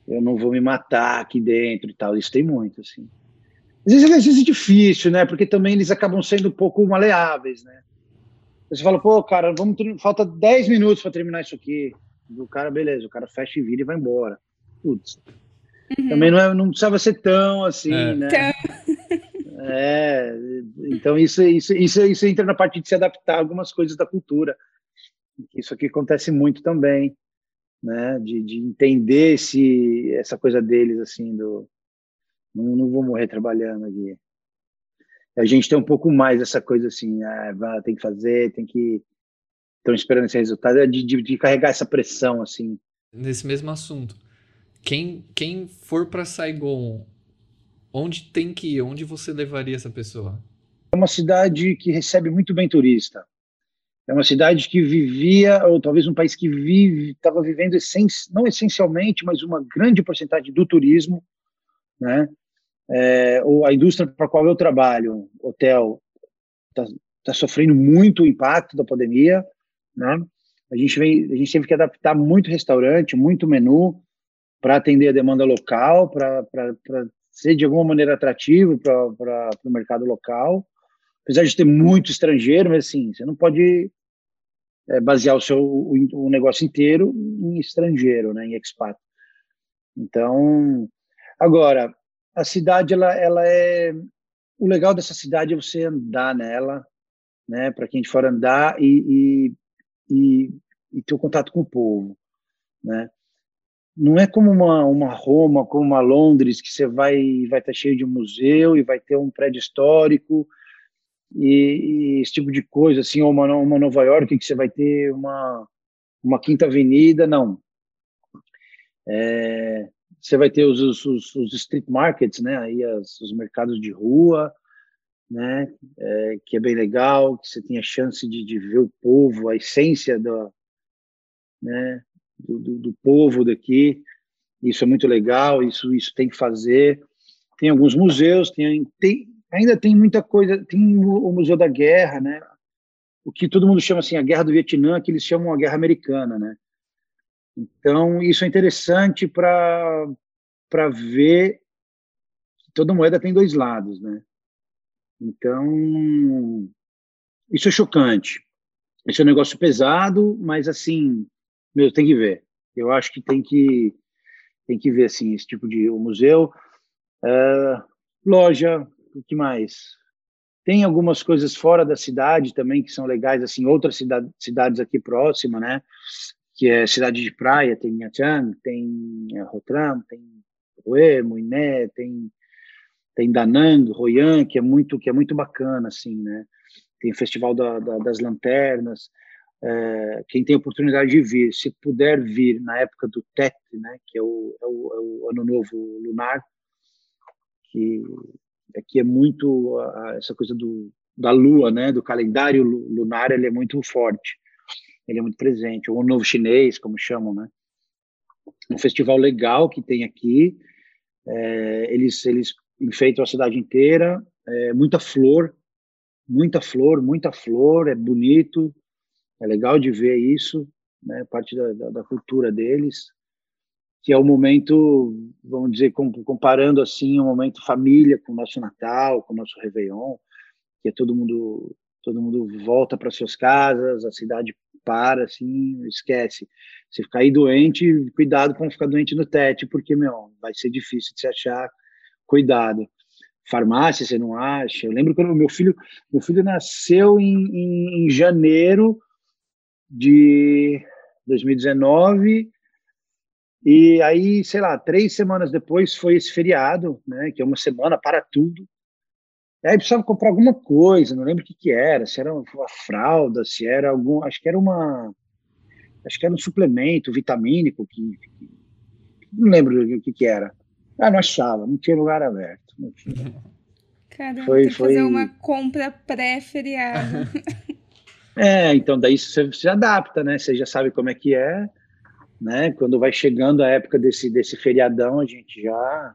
eu não vou me matar aqui dentro e tal. Isso tem muito, assim. Às vezes, às vezes é difícil, né? Porque também eles acabam sendo um pouco maleáveis, né? Você fala, pô, cara, vamos falta 10 minutos para terminar isso aqui. O cara, beleza, o cara fecha e vira e vai embora. Putz. Uhum. Também não, é, não precisava ser tão assim, é. né? É, então isso, isso, isso, isso entra na parte de se adaptar a algumas coisas da cultura. Isso aqui acontece muito também, né? De, de entender esse, essa coisa deles, assim, do não, não vou morrer trabalhando aqui. A gente tem um pouco mais essa coisa assim, ah, tem que fazer, tem que estão esperando esse resultado, é de, de, de, carregar essa pressão assim. Nesse mesmo assunto, quem quem for para Saigon, onde tem que ir? Onde você levaria essa pessoa? É uma cidade que recebe muito bem turista. É uma cidade que vivia, ou talvez um país que vive, estava vivendo não essencialmente, mas uma grande porcentagem do turismo, né? é, ou a indústria para a qual eu trabalho, hotel, está tá sofrendo muito o impacto da pandemia, né? A gente, vem, a gente teve que adaptar muito restaurante, muito menu para atender a demanda local, para ser de alguma maneira atrativo para o mercado local. Apesar de ter muito estrangeiro, mas assim, você não pode é, basear o seu o, o, negócio inteiro em estrangeiro, né, em expat. Então, agora, a cidade ela, ela é o legal dessa cidade é você andar nela, né? Para quem for andar e, e, e, e ter o contato com o povo, né? Não é como uma, uma Roma, como uma Londres, que você vai vai estar tá cheio de museu e vai ter um prédio histórico e, e esse tipo de coisa, assim, ou uma, uma Nova York que você vai ter uma uma quinta avenida, não. É, você vai ter os, os, os street markets, né? Aí as, os mercados de rua, né? É, que é bem legal, que você tem a chance de, de ver o povo, a essência do, né? Do, do, do, povo daqui. Isso é muito legal. Isso isso tem que fazer. Tem alguns museus, tem, tem ainda tem muita coisa. Tem o Museu da Guerra, né? O que todo mundo chama assim a Guerra do Vietnã, que eles chamam a Guerra Americana, né? Então, isso é interessante para ver que toda moeda tem dois lados, né? Então, isso é chocante. Esse é um negócio pesado, mas assim, meu, tem que ver. Eu acho que tem que tem que ver assim esse tipo de o museu, uh, loja, o que mais? Tem algumas coisas fora da cidade também que são legais, assim, outras cidade, cidades aqui próximas, né? que é cidade de praia, tem Nha Trang, tem Rotram, tem Hue, Muiné, tem tem Danang, Hoi An, que é muito que é muito bacana assim, né? Tem o Festival da, da, das Lanternas. É, quem tem oportunidade de vir, se puder vir na época do Tet, né, que é o, é o, é o ano novo lunar, que aqui é muito a, essa coisa do da lua, né, do calendário lunar, ele é muito forte ele é muito presente. O Novo Chinês, como chamam, né? Um festival legal que tem aqui. É, eles, eles enfeitam a cidade inteira, é, muita flor, muita flor, muita flor, é bonito, é legal de ver isso, né? Parte da, da, da cultura deles que é o momento, vamos dizer, comparando assim, o momento família com o nosso Natal, com o nosso Réveillon, que é todo mundo, todo mundo volta para suas casas, a cidade para, assim, esquece. Se ficar aí doente, cuidado para não ficar doente no TET, porque, meu, vai ser difícil de se achar, cuidado. Farmácia, você não acha? Eu lembro quando meu filho, meu filho nasceu em, em, em janeiro de 2019, e aí, sei lá, três semanas depois foi esse feriado, né, que é uma semana para tudo. Aí precisava comprar alguma coisa, não lembro o que que era, se era uma fralda, se era algum, acho que era uma, acho que era um suplemento vitamínico que, que não lembro o que que era. Ah, não achava, não tinha lugar aberto. Não tinha. [laughs] Caramba, foi, foi... fazer uma compra pré-feriado. [laughs] é, então daí você se adapta, né? Você já sabe como é que é, né? Quando vai chegando a época desse, desse feriadão, a gente já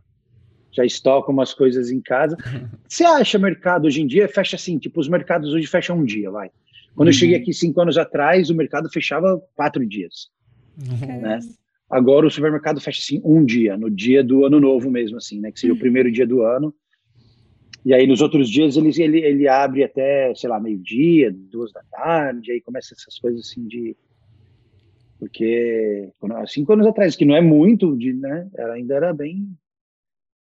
já estoca umas coisas em casa. [laughs] Você acha mercado hoje em dia fecha assim, tipo, os mercados hoje fecham um dia, vai. Quando uhum. eu cheguei aqui cinco anos atrás, o mercado fechava quatro dias, uhum. né? Agora o supermercado fecha assim um dia, no dia do ano novo mesmo, assim, né? Que seria uhum. o primeiro dia do ano. E aí nos outros dias ele, ele, ele abre até, sei lá, meio-dia, duas da tarde, aí começa essas coisas assim de Porque há cinco anos atrás, que não é muito, de, né? Ela ainda era bem.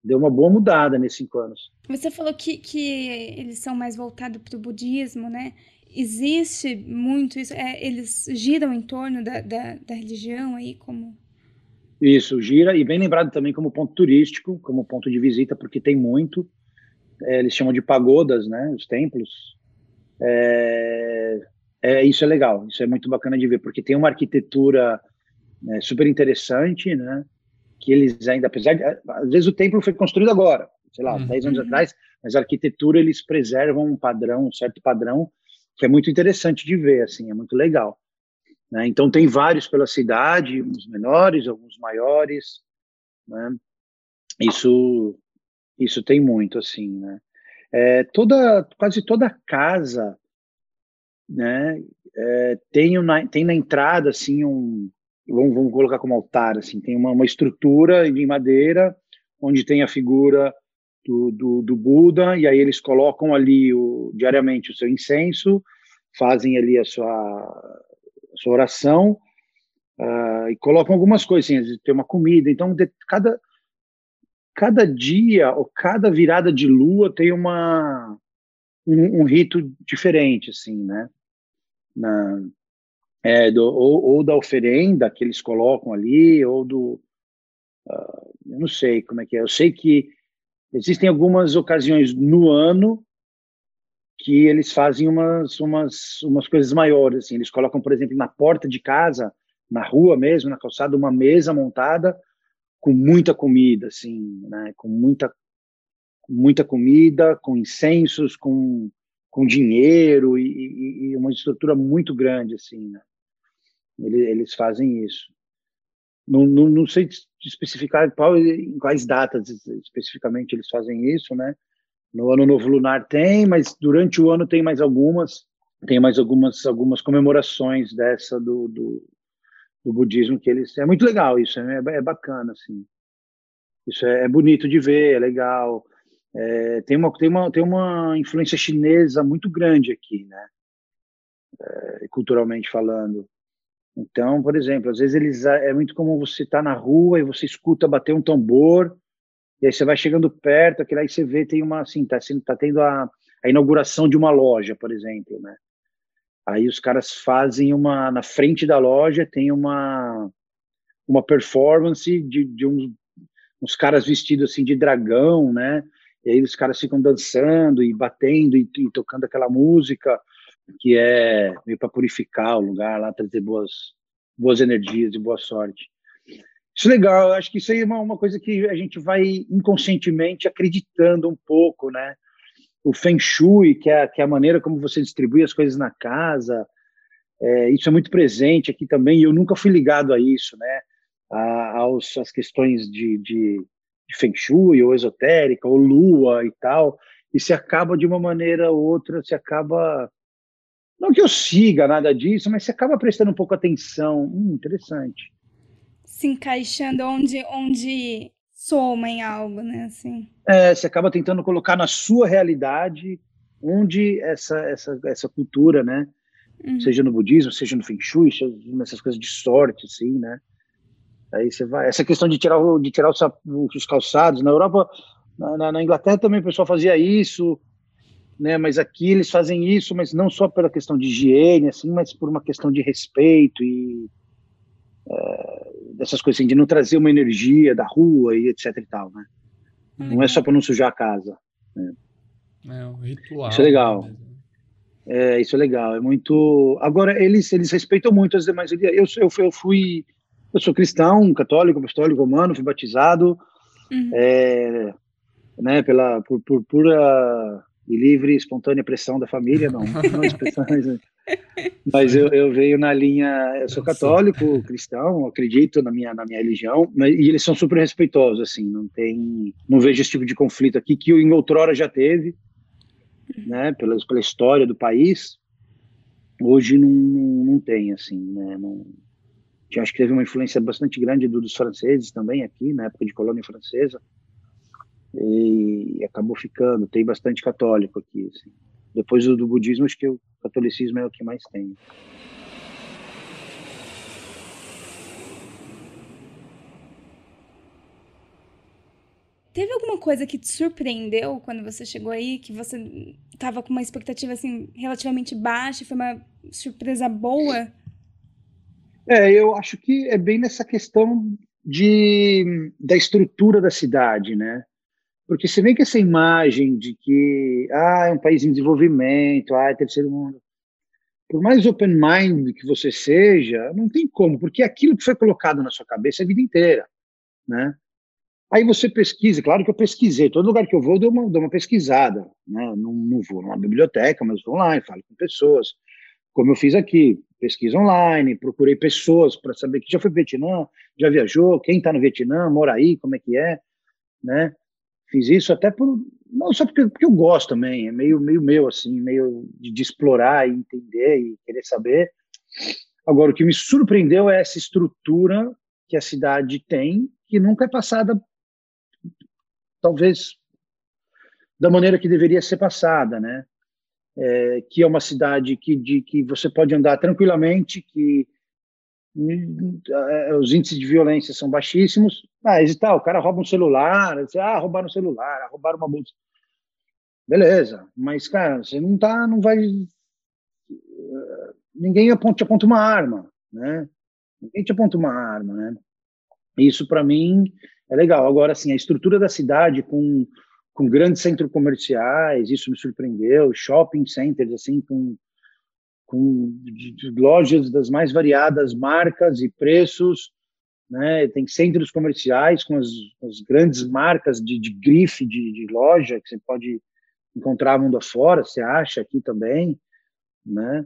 Deu uma boa mudada nesses cinco anos. Você falou que, que eles são mais voltados para o budismo, né? Existe muito isso? É, eles giram em torno da, da, da religião aí, como isso, gira, e bem lembrado também como ponto turístico, como ponto de visita, porque tem muito. É, eles chamam de pagodas, né? Os templos. É, é, isso é legal, isso é muito bacana de ver, porque tem uma arquitetura né, super interessante, né? Que eles ainda, apesar de. Às vezes o templo foi construído agora, sei lá, uhum. 10 anos atrás, mas a arquitetura eles preservam um padrão, um certo padrão, que é muito interessante de ver, assim, é muito legal. Né? Então, tem vários pela cidade, uns menores, alguns maiores. Né? Isso, isso tem muito, assim. Né? É, toda, quase toda casa né, é, tem, uma, tem na entrada assim um vamos, vamos colocar como altar assim tem uma, uma estrutura de madeira onde tem a figura do, do, do, Buda e aí eles colocam ali o, diariamente o seu incenso fazem ali a sua sua oração uh, e colocam algumas coisas, assim, tem uma comida. Então, de, cada, cada dia ou cada virada de lua tem uma um, um rito diferente, assim, né? Na, é, do, ou, ou, da oferenda que eles colocam ali, ou do. Uh, eu não sei como é que é. Eu sei que existem algumas ocasiões no ano que eles fazem umas, umas, umas coisas maiores, assim, eles colocam, por exemplo, na porta de casa, na rua mesmo, na calçada, uma mesa montada com muita comida, assim, né, com muita, muita comida, com incensos, com, com dinheiro e, e, e uma estrutura muito grande, assim, né, eles, eles fazem isso. Não, não, não sei especificar qual, em quais datas especificamente eles fazem isso, né, no Ano Novo Lunar tem, mas durante o ano tem mais algumas, tem mais algumas algumas comemorações dessa do, do, do budismo que eles é muito legal isso, é, é bacana assim. Isso é, é, bonito de ver, é legal. É, tem uma tem uma tem uma influência chinesa muito grande aqui, né? É, culturalmente falando. Então, por exemplo, às vezes eles é muito comum você estar tá na rua e você escuta bater um tambor e aí você vai chegando perto, aquele aí você vê, tem uma, assim, tá, tá tendo a, a inauguração de uma loja, por exemplo, né? Aí os caras fazem uma, na frente da loja tem uma, uma performance de, de uns, uns caras vestidos assim de dragão, né? E aí os caras ficam dançando e batendo e, e tocando aquela música que é meio para purificar o lugar lá, trazer boas, boas energias e boa sorte. Isso é legal, eu acho que isso aí é uma, uma coisa que a gente vai inconscientemente acreditando um pouco, né? O Feng Shui, que é, que é a maneira como você distribui as coisas na casa, é, isso é muito presente aqui também, e eu nunca fui ligado a isso, né? A, aos, as questões de, de, de Feng Shui, ou esotérica, ou lua e tal, e se acaba de uma maneira ou outra, se acaba não que eu siga nada disso, mas você acaba prestando um pouco atenção. Hum, interessante se encaixando onde, onde soma em algo, né? Assim. É, você acaba tentando colocar na sua realidade onde essa, essa, essa cultura, né? Uhum. Seja no budismo, seja no Feng Shui, seja nessas coisas de sorte, assim, né? Aí você vai. Essa questão de tirar, de tirar os, os calçados. Na Europa, na, na, Inglaterra também o pessoal fazia isso, né? Mas aqui eles fazem isso, mas não só pela questão de higiene, assim, mas por uma questão de respeito e. É, dessas coisas assim, de não trazer uma energia da rua e etc e tal, né? Hum. Não é só para não sujar a casa. Né? É um ritual. Isso é legal. Mesmo. É, isso é legal. É muito. Agora eles eles respeitam muito as demais Eu eu, eu fui eu sou cristão, católico, apostólico, romano, fui batizado, uhum. é, né? Pela por, por pura e livre espontânea pressão da família, não, não expressões. Né? [laughs] Mas eu, eu venho na linha, eu sou católico, cristão, acredito na minha na minha religião, mas, e eles são super respeitosos, assim, não tem, não vejo esse tipo de conflito aqui que em outrora já teve, né, pela, pela história do país. Hoje não, não, não tem, assim, né, não, acho que teve uma influência bastante grande do, dos franceses também aqui, na época de colônia francesa, e acabou ficando. Tem bastante católico aqui. Assim. Depois do, budismo, acho que o catolicismo é o que mais tem. Teve alguma coisa que te surpreendeu quando você chegou aí, que você estava com uma expectativa assim relativamente baixa, foi uma surpresa boa? É, eu acho que é bem nessa questão de da estrutura da cidade, né? Porque você vê que essa imagem de que ah, é um país em desenvolvimento, ah, é terceiro mundo, por mais open mind que você seja, não tem como, porque é aquilo que foi colocado na sua cabeça a vida inteira, né? Aí você pesquisa, claro que eu pesquisei, todo lugar que eu vou eu dou uma, dou uma pesquisada, né? Não, não vou numa biblioteca, mas vou lá e falo com pessoas, como eu fiz aqui, pesquisa online, procurei pessoas para saber que já foi para Vietnã, já viajou, quem está no Vietnã, mora aí, como é que é, né? Fiz isso até por não só porque, porque eu gosto também, é meio meio meu assim, meio de, de explorar e entender e querer saber. Agora o que me surpreendeu é essa estrutura que a cidade tem, que nunca é passada talvez da maneira que deveria ser passada, né? É, que é uma cidade que, de, que você pode andar tranquilamente, que os índices de violência são baixíssimos. Ah, e tal, o cara rouba um celular, você, ah, roubaram um celular, ah, roubaram uma bolsa. Beleza, mas, cara, você não tá, não vai... Ninguém aponta, te aponta uma arma, né? Ninguém te aponta uma arma, né? Isso, para mim, é legal. Agora, assim, a estrutura da cidade com, com grandes centros comerciais, isso me surpreendeu, shopping centers, assim, com, com de, de lojas das mais variadas marcas e preços, né? Tem centros comerciais com as, as grandes marcas de, de grife de, de, loja que você pode encontrar mundo afora, você acha aqui também, né?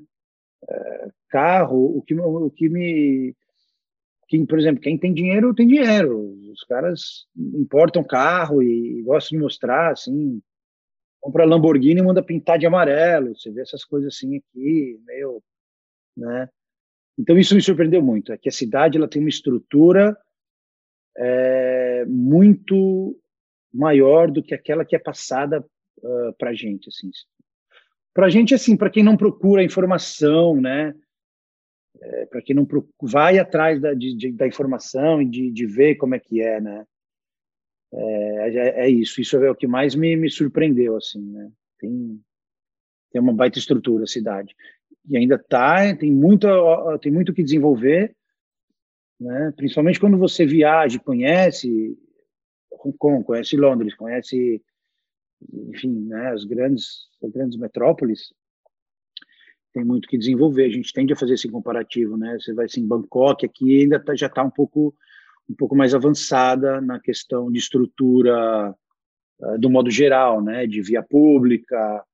É, carro, o que, o que me quem, por exemplo, quem tem dinheiro tem dinheiro. Os caras importam carro e, gostam de mostrar, assim, compra Lamborghini e manda pintar de amarelo. Você vê essas coisas assim aqui, meio, né? Então isso me surpreendeu muito. É que a cidade ela tem uma estrutura é, muito maior do que aquela que é passada uh, para gente, assim. Para gente, assim, para quem não procura informação, né? é, para quem não vai atrás da, de, da informação e de, de, ver como é que é, né? É, é, isso, isso é o que mais me, me surpreendeu, assim, né? Tem, tem uma baita estrutura a cidade. E ainda tá, tem muito, tem muito que desenvolver, né? Principalmente quando você viaja, conhece Hong Kong, conhece Londres, conhece, enfim, né, as grandes, as grandes metrópoles, tem muito que desenvolver. A gente tende a fazer esse comparativo, né? Você vai assim, Bangkok aqui ainda tá, já está um pouco um pouco mais avançada na questão de estrutura uh, do modo geral, né? De via pública,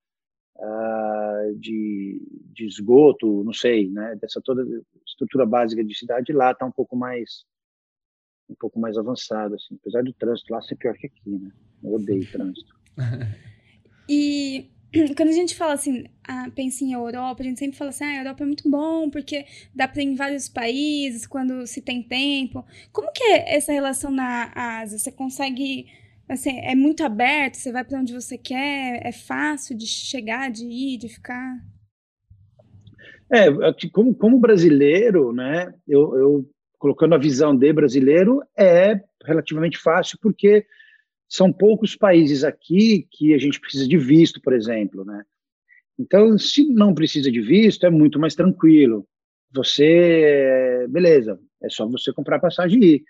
uh, de, de esgoto, não sei, né? Dessa toda estrutura básica de cidade lá está um pouco mais um pouco mais avançada, assim. Apesar do trânsito lá ser pior que aqui, né? Eu odeio trânsito. [laughs] e [clears throat] quando a gente fala assim, ah, pensa em Europa, a gente sempre fala assim, ah, a Europa é muito bom porque dá para ir em vários países quando se tem tempo. Como que é essa relação na Ásia? Você consegue, assim, é muito aberto, você vai para onde você quer, é fácil de chegar, de ir, de ficar? É, como, como brasileiro, né, eu, eu colocando a visão de brasileiro, é relativamente fácil porque são poucos países aqui que a gente precisa de visto, por exemplo, né? Então, se não precisa de visto, é muito mais tranquilo. Você, beleza, é só você comprar passagem e ir,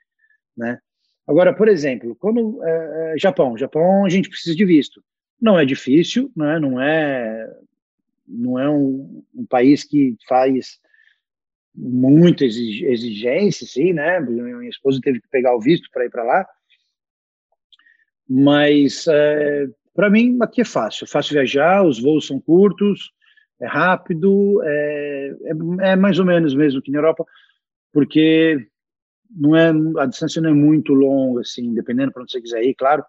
né? Agora, por exemplo, quando é, é, Japão, Japão a gente precisa de visto. Não é difícil, né? Não é, não é um, um país que faz muita exigência, sim, né? Minha esposa teve que pegar o visto para ir para lá, mas é, para mim aqui é fácil, é fácil viajar, os voos são curtos, é rápido, é, é, é, mais ou menos mesmo que na Europa, porque não é a distância não é muito longa assim, dependendo para onde você quiser ir, claro,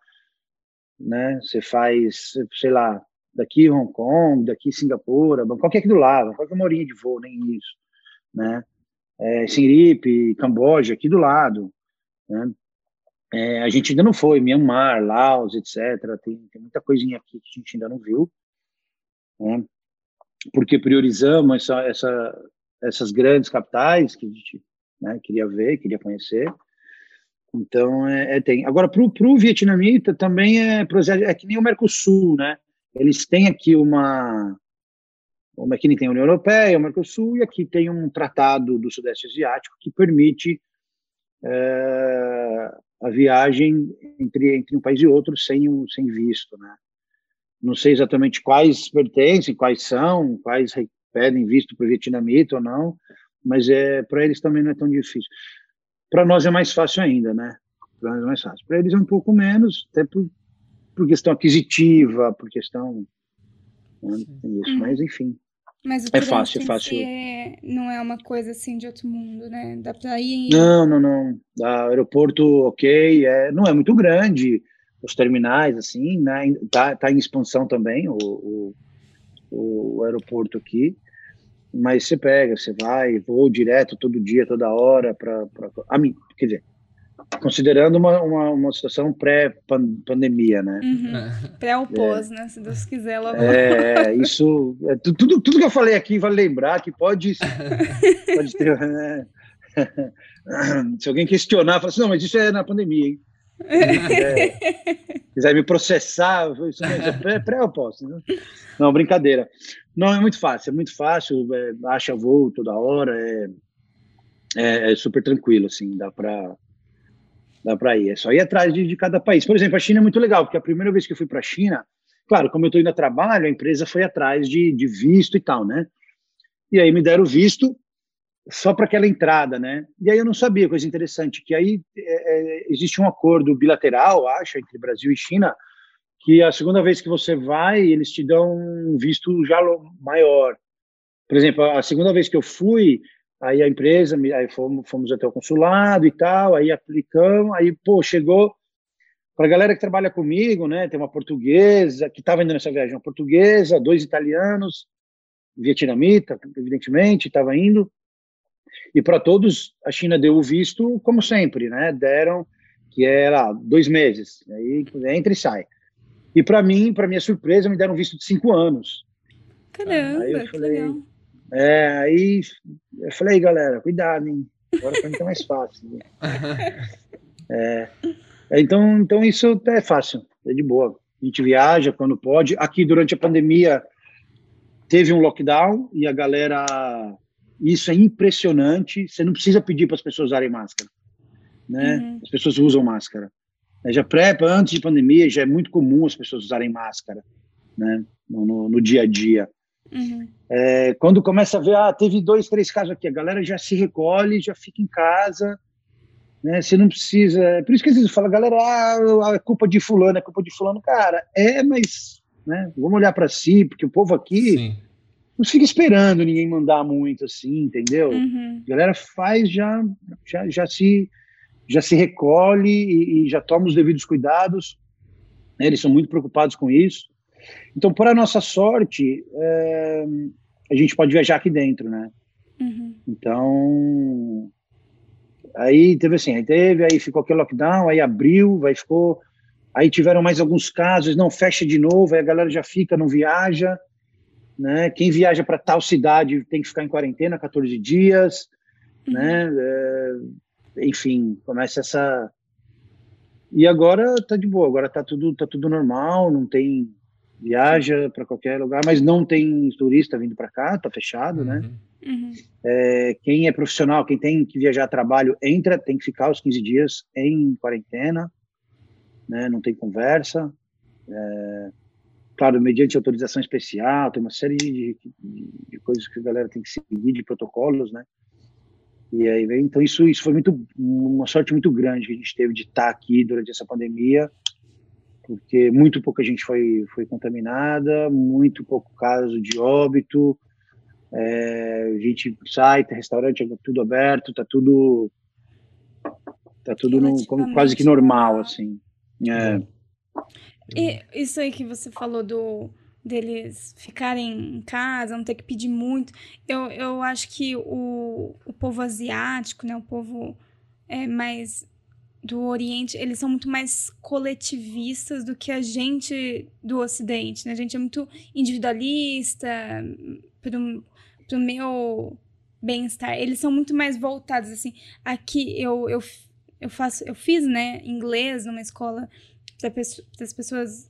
né? Você faz, sei lá, daqui Hong Kong, daqui Singapura, qualquer aqui do lado, qualquer uma horinha de voo, nem isso, né? É, Camboja, aqui do lado, né? É, a gente ainda não foi, Myanmar, Laos, etc. Tem, tem, muita coisinha aqui que a gente ainda não viu, né? porque priorizamos essa, essa, essas grandes capitais que a gente né, queria ver, queria conhecer. Então, é, é tem. Agora, para o vietnamita também é, é que nem o Mercosul, né? Eles têm aqui uma, uma aqui tem a União Europeia, o Mercosul, e aqui tem um tratado do Sudeste Asiático que permite é, a viagem entre, entre um país e outro sem, sem visto, né? Não sei exatamente quais pertencem, quais são, quais pedem visto para o vietnamita ou não, mas é para eles também não é tão difícil. Para nós é mais fácil ainda, né? Para nós é mais fácil. Para eles é um pouco menos, até por, por questão aquisitiva, por questão. Né? Isso, mas enfim. Mas o é fácil, é fácil. É, não é uma coisa assim de outro mundo, né? Dá para ir. Não, não, não. Da aeroporto, ok. É, não é muito grande. Os terminais, assim, né? Tá, tá em expansão também o, o, o aeroporto aqui mas você pega, você vai, voa direto todo dia, toda hora, para. Quer dizer, considerando uma, uma, uma situação pré-pandemia, né? Uhum. É. Pré ou pós, é. né? Se Deus quiser, logo. É, isso. É, tudo, tudo que eu falei aqui vale lembrar que pode, [laughs] pode ter. Né? Se alguém questionar, fala assim: não, mas isso é na pandemia, hein? É, quiser me processar, isso é pré, pré ou pós? Né? Não, brincadeira. Não, é muito fácil, é muito fácil, é, acha voo toda hora, é, é, é super tranquilo, assim, dá para dá para ir. É só ir atrás de, de, cada país. Por exemplo, a China é muito legal, porque a primeira vez que eu fui para a China, claro, como eu estou indo a trabalho, a empresa foi atrás de, de visto e tal, né? E aí me deram visto só para aquela entrada, né? E aí eu não sabia, coisa interessante, que aí é, é, existe um acordo bilateral, acho, entre Brasil e China, que a segunda vez que você vai, eles te dão um visto já maior. Por exemplo, a segunda vez que eu fui, aí a empresa, aí fomos, fomos até o consulado e tal, aí aplicamos, aí, pô, chegou para a galera que trabalha comigo, né, tem uma portuguesa, que estava indo nessa viagem, uma portuguesa, dois italianos, vietnamita, evidentemente, estava indo, e para todos a China deu o visto, como sempre, né, deram, que é lá, dois meses, aí entra e sai. E para mim, para minha surpresa, me deram um visto de cinco anos. Caramba, aí eu falei, legal. É, aí eu falei, galera, cuidado, hein? Agora para mim tá mais fácil. Né? [laughs] é, então, então isso é fácil, é de boa. A gente viaja quando pode. Aqui durante a pandemia teve um lockdown e a galera, isso é impressionante. Você não precisa pedir para as pessoas usarem máscara, né? Uhum. As pessoas usam máscara. É, já pré, antes de pandemia, já é muito comum as pessoas usarem máscara, né, no, no, no dia a dia. Uhum. É, quando começa a ver, ah, teve dois, três casos aqui, a galera já se recolhe, já fica em casa, né, você não precisa, é por isso que às vezes fala, galera, ah, é culpa de fulano, é culpa de fulano, cara, é, mas, né, vamos olhar para si, porque o povo aqui Sim. não fica esperando ninguém mandar muito, assim, entendeu? Uhum. A galera faz, já, já, já se já se recolhe e, e já toma os devidos cuidados. Né? Eles são muito preocupados com isso. Então, por a nossa sorte, é, a gente pode viajar aqui dentro, né? Uhum. Então, aí teve assim, aí teve, aí ficou aquele lockdown, aí abriu, aí ficou, aí tiveram mais alguns casos, não fecha de novo, aí a galera já fica, não viaja, né? Quem viaja para tal cidade tem que ficar em quarentena 14 dias, uhum. né? É, enfim, começa essa. E agora tá de boa, agora tá tudo, tá tudo normal, não tem. Viaja para qualquer lugar, mas não tem turista vindo para cá, tá fechado, uhum. né? Uhum. É, quem é profissional, quem tem que viajar a trabalho, entra, tem que ficar os 15 dias em quarentena, né? Não tem conversa. É, claro, mediante autorização especial, tem uma série de, de, de, coisas que a galera tem que seguir, de protocolos, né? E aí, então isso, isso foi muito uma sorte muito grande que a gente teve de estar aqui durante essa pandemia, porque muito pouca gente foi foi contaminada, muito pouco caso de óbito. É, a gente sai, tem restaurante, é tudo aberto, tá tudo tá tudo no, como, quase que normal assim. É. E isso aí que você falou do deles ficarem em casa, não ter que pedir muito. Eu, eu acho que o, o povo asiático, né, o povo é, mais do Oriente, eles são muito mais coletivistas do que a gente do Ocidente, né? A gente é muito individualista pro, pro meu bem-estar. Eles são muito mais voltados, assim. Aqui eu, eu eu faço, eu fiz, né, inglês numa escola das pessoas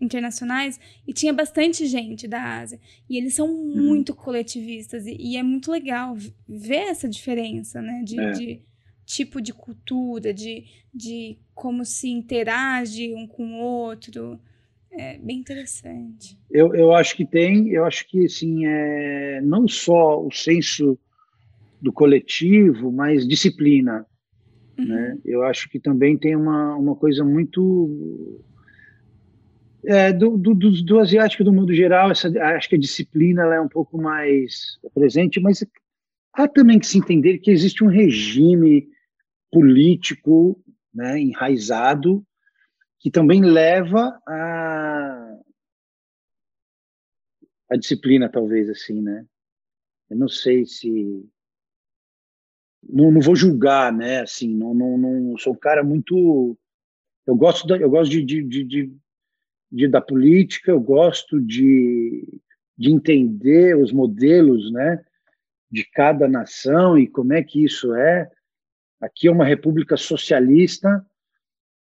internacionais e tinha bastante gente da Ásia. E eles são uhum. muito coletivistas e, e, é muito legal ver essa diferença, né? De, é. de, tipo de cultura, de, de como se interage um com o outro. É bem interessante. Eu, eu acho que tem, eu acho que assim, é, não só o senso do coletivo, mas disciplina. Uhum. Né? Eu acho que também tem uma, uma coisa muito é, do, do, do, do, asiático do mundo geral, essa, acho que a disciplina é um pouco mais presente, mas há também que se entender que existe um regime político né, enraizado que também leva a, a disciplina, talvez assim, né? Eu não sei se não, não vou julgar, né? Assim, não, não, não sou um cara muito eu gosto da, eu gosto de, de, de, de, da política, eu gosto de, de entender os modelos né, de cada nação e como é que isso é. Aqui é uma república socialista,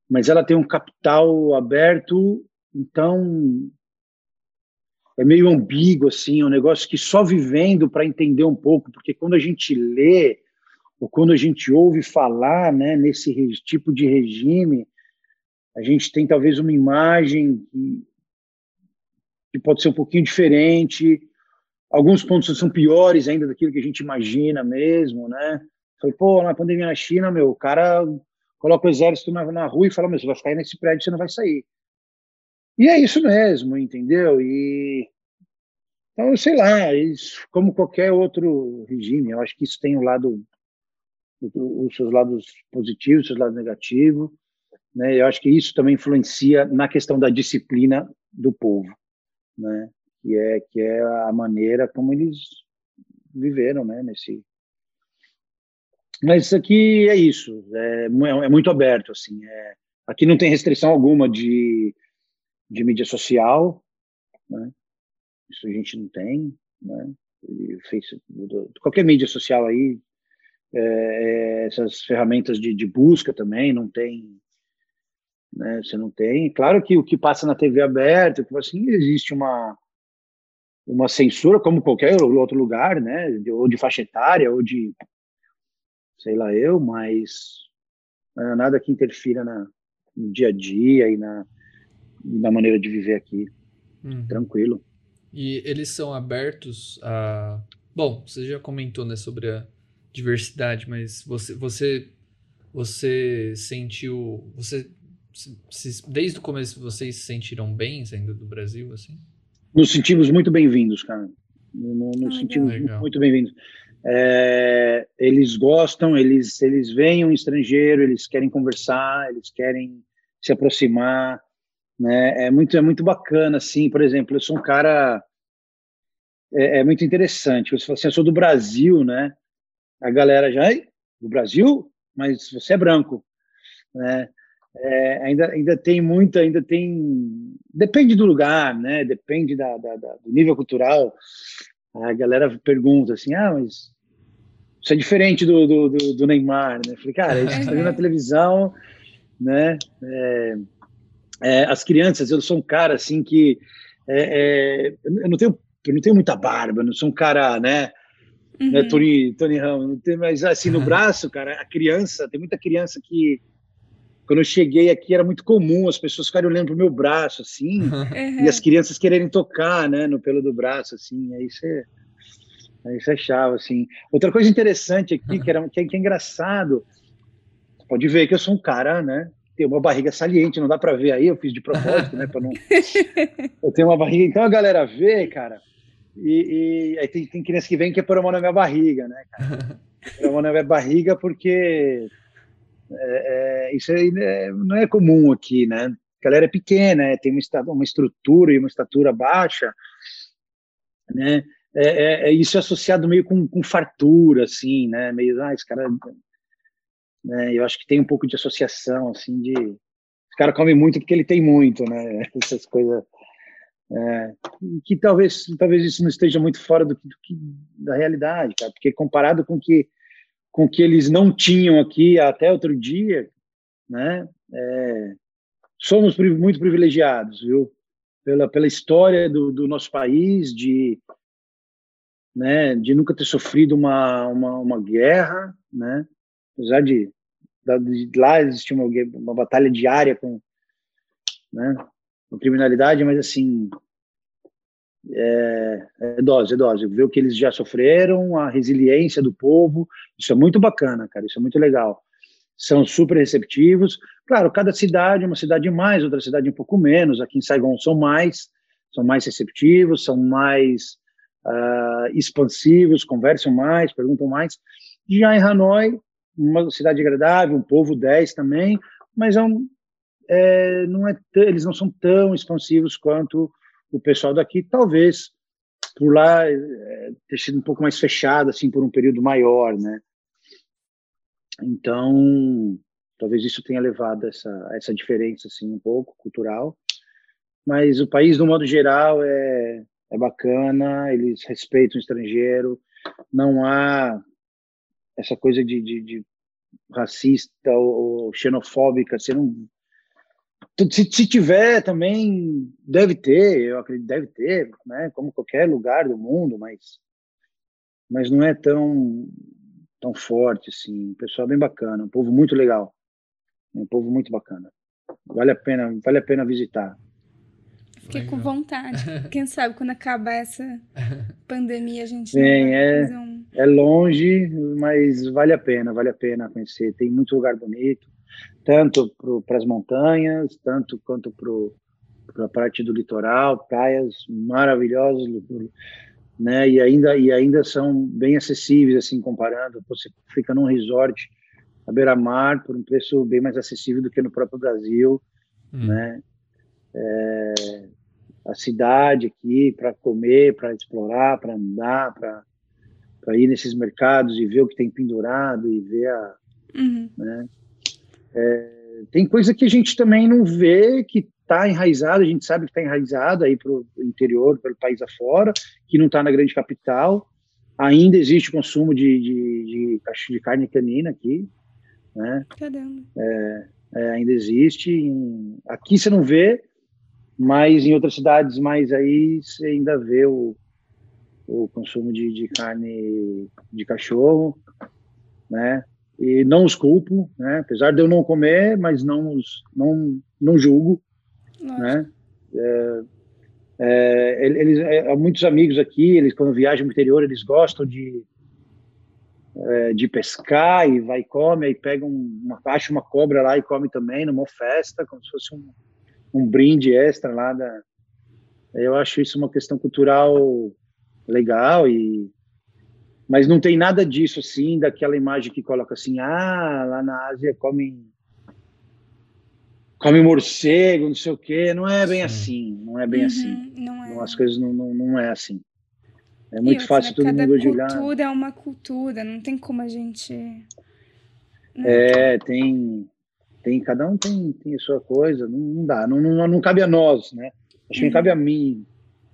mas ela tem um capital aberto, então é meio ambíguo assim, é um negócio que só vivendo para entender um pouco, porque quando a gente lê ou quando a gente ouve falar, né, nesse tipo de regime, a gente tem talvez uma imagem que, pode ser um pouquinho diferente. Alguns pontos são piores ainda daquilo que a gente imagina mesmo, né? Falei, pô, na pandemia na China, meu, o cara coloca o exército na, na rua e fala, meu, você vai ficar aí nesse prédio, você não vai sair. E é isso mesmo, entendeu? E então, sei lá, isso, como qualquer outro regime, eu acho que isso tem um lado, os seus lados positivos, os seus lados negativos. Né? Eu acho que isso também influencia na questão da disciplina do povo, né? que é que é a maneira como eles viveram, né? Nesse mas isso aqui é isso, é, é muito aberto assim. É, aqui não tem restrição alguma de de mídia social, né? Isso a gente não tem, né? Facebook, qualquer mídia social aí, é, é, essas ferramentas de, de busca também não tem né? Você não tem. Claro que o que passa na TV aberta, que assim, existe uma uma censura como qualquer outro lugar, né? Ou de faixa etária, ou de sei lá eu, mas é nada que interfira na, no dia a dia e na, na maneira de viver aqui. Uhum. Tranquilo. E eles são abertos a. Bom, você já comentou né, sobre a diversidade, mas você, você, você sentiu. Você se, desde o começo vocês se sentiram bem saindo do Brasil, assim? Nos sentimos muito bem-vindos, cara. Nos ah, sentimos legal. muito bem-vindos. É, eles gostam, eles eles veem um estrangeiro, eles querem conversar, eles querem se aproximar, né? É muito é muito bacana, assim. Por exemplo, eu sou um cara é, é muito interessante. Você fala assim, eu sou do Brasil, né? A galera já, do Brasil, mas você é branco, né? é, ainda, ainda tem muito, ainda tem. Depende do lugar, né? Depende da, da, da, do nível cultural. A galera pergunta assim: ah, mas isso é diferente do, do, do, do Neymar, né? Eu falei, cara, isso está na [laughs] televisão, né? É, é, as crianças, eu sou um cara assim que é, é eu não tenho eu não tenho muita barba, não sou um cara, né? Uhum. né Tony, Tony Ramos, mas assim no [laughs] braço, cara, a criança, tem muita criança que quando eu cheguei aqui era muito comum as pessoas ficarem olhando pro meu braço assim uhum. e as crianças quererem tocar né no pelo do braço assim aí você aí você achava assim outra coisa interessante aqui que era que é, que é engraçado pode ver que eu sou um cara né tem uma barriga saliente não dá para ver aí eu fiz de propósito né para não [laughs] eu tenho uma barriga então a galera vê cara e, e aí tem, tem criança que vem que é pôr a mão na minha barriga né cara pôr a mão na minha barriga porque é, é, isso é, não é comum aqui, né? A galera é pequena, é, tem uma, uma estrutura e uma estatura baixa, né? É, é, é, isso é associado meio com, com fartura, assim, né? Meio, ah, esse cara... Né? Eu acho que tem um pouco de associação, assim, de... Esse cara come muito porque ele tem muito, né? [laughs] Essas coisas... É, que talvez talvez isso não esteja muito fora do, do, da realidade, cara, porque comparado com que com que eles não tinham aqui até outro dia, né? É, somos muito privilegiados, viu? Pela, pela história do, do nosso país, de, né, de nunca ter sofrido uma, uma, uma guerra, né? Apesar de, de lá existir uma, uma batalha diária com, né, com criminalidade, mas assim, é, é dose, é dose. Ver o que eles já sofreram, a resiliência do povo, isso é muito bacana, cara, isso é muito legal. São super receptivos. Claro, cada cidade, uma cidade mais, outra cidade um pouco menos. Aqui em Saigon são mais, são mais receptivos, são mais uh, expansivos, conversam mais, perguntam mais. Já em Hanoi, uma cidade agradável, um povo 10 também, mas é um, é, não é, eles não são tão expansivos quanto o pessoal daqui, talvez por lá é, ter sido um pouco mais fechado, assim, por um período maior, né? Então, talvez isso tenha levado essa essa diferença, assim, um pouco cultural. Mas o país, no modo geral, é, é bacana, eles respeitam o estrangeiro, não há essa coisa de, de, de racista ou, ou xenofóbica, você não se, se, tiver também deve ter, eu acredito deve ter, né? Como qualquer lugar do mundo, mas mas não é tão tão forte assim. O pessoal é bem bacana, um povo muito legal, um povo muito bacana. Vale a pena, vale a pena visitar. Fiquei legal. com vontade. [laughs] Quem sabe quando acabar essa pandemia a gente Sim, é, um... é longe, mas vale a pena, vale a pena conhecer. Tem muito lugar bonito tanto para as montanhas, tanto quanto para a parte do litoral, praias maravilhosas, né? E ainda e ainda são bem acessíveis assim comparando. Você fica num resort à beira-mar por um preço bem mais acessível do que no próprio Brasil, hum. né? É, a cidade aqui para comer, para explorar, para andar, para para ir nesses mercados e ver o que tem pendurado e ver a, uhum. né? É, tem coisa que a gente também não vê que está enraizado, a gente sabe que está enraizado aí para o interior, pelo país afora, que não está na grande capital. Ainda existe consumo de, de, de, de carne canina aqui, né? Caramba. É, é, ainda existe. Em, aqui você não vê, mas em outras cidades mais aí você ainda vê o, o consumo de, de carne de cachorro, né? E não os culpo, né? Apesar de eu não comer, mas não os, não não julgo, Nossa. né? É, é, eles, é, muitos amigos aqui, eles quando viajam no interior, eles gostam de é, de pescar e vai e come, aí pega uma acha uma cobra lá e come também numa festa, como se fosse um, um brinde extra lá da. Eu acho isso uma questão cultural legal e mas não tem nada disso assim, daquela imagem que coloca assim, ah, lá na Ásia comem come morcego, não sei o quê. Não é bem Sim. assim, não é bem uhum, assim. Não é. As coisas não, não, não é assim. É muito fácil todo mundo olhar. Cada cultura é uma cultura, não tem como a gente. Né? É, tem, tem, cada um tem, tem a sua coisa, não, não dá, não, não, não cabe a nós, né? Acho que não cabe a uhum. mim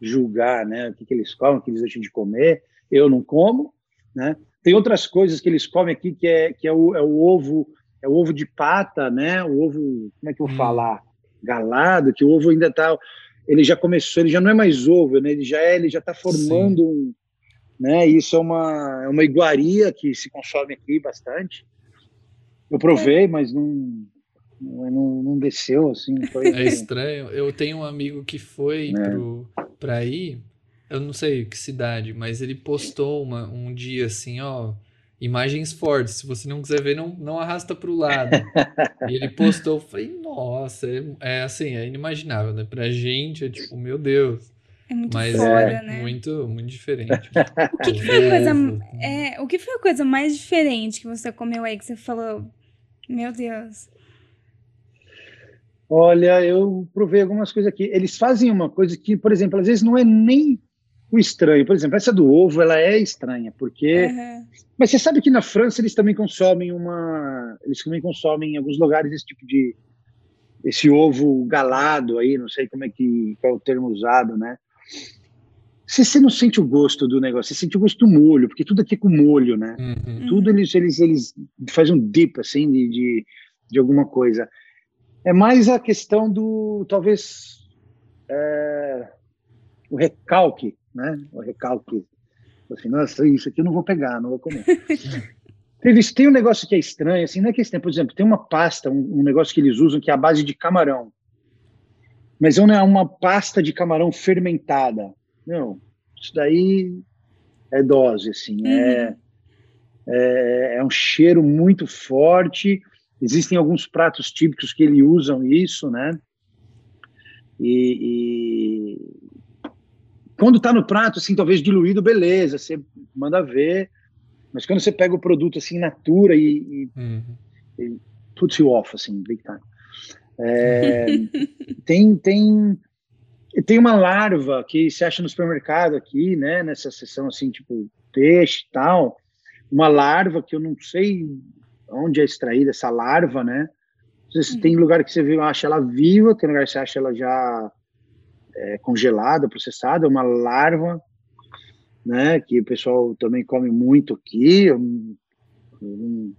julgar, né, o que, que eles comem, o que eles deixam de comer. Eu não como, né? Tem outras coisas que eles comem aqui que é, que é, o, é o ovo é o ovo de pata, né? O ovo, como é que eu vou hum. falar? Galado, que o ovo ainda está ele já começou, ele já não é mais ovo, né? Ele já é, ele já está formando Sim. um, né? Isso é uma é uma iguaria que se consome aqui bastante. Eu provei, mas não não, não desceu assim. Foi, é estranho. Eu tenho um amigo que foi é. para aí eu não sei que cidade, mas ele postou uma, um dia assim, ó, imagens fortes. Se você não quiser ver, não, não arrasta para o lado. [laughs] e ele postou, eu falei, nossa, é, é, assim, é inimaginável, né? Pra gente é tipo, meu Deus. É muito Mas foda, é né? muito, muito diferente. [laughs] o que, que, foi a coisa, é, o que foi a coisa mais diferente que você comeu aí que você falou, meu Deus? Olha, eu provei algumas coisas aqui. Eles fazem uma coisa que, por exemplo, às vezes não é nem o estranho. Por exemplo, essa do ovo, ela é estranha, porque. Uhum. Mas você sabe que na França eles também consomem uma. Eles também consomem em alguns lugares esse tipo de. Esse ovo galado aí, não sei como é que qual é o termo usado, né? você, você não sente o gosto do negócio, você sente o gosto do molho, porque tudo aqui é com molho, né? Uhum. Tudo eles, eles, eles fazem um dip, assim, de, de, de, alguma coisa. É mais a questão do, talvez, é, o recalque, né? O recalque. Assim, nossa, isso aqui eu não vou pegar, não vou comer. [laughs] Teve, tem um negócio que é estranho, assim, não é que é estranho, por exemplo, tem uma pasta, um, um negócio que eles usam que é a base de camarão. Mas não é uma pasta de camarão fermentada. Não, isso daí é dose, assim, uhum. é, é, é, um cheiro muito forte. Existem alguns pratos típicos que eles usam isso, né? E, e quando está no prato, assim, talvez diluído, beleza, você manda ver. Mas quando você pega o produto assim, natura e, e, uhum. e puts you off, assim, big time. É, [laughs] tem, tem tem uma larva que se acha no supermercado aqui, né? Nessa seção assim, tipo peixe e tal. Uma larva que eu não sei onde é extraída essa larva, né? Uhum. Tem lugar que você acha ela viva, tem lugar que você acha ela já é, congelada, processada, uma larva, né? Que o pessoal também come muito aqui. Não,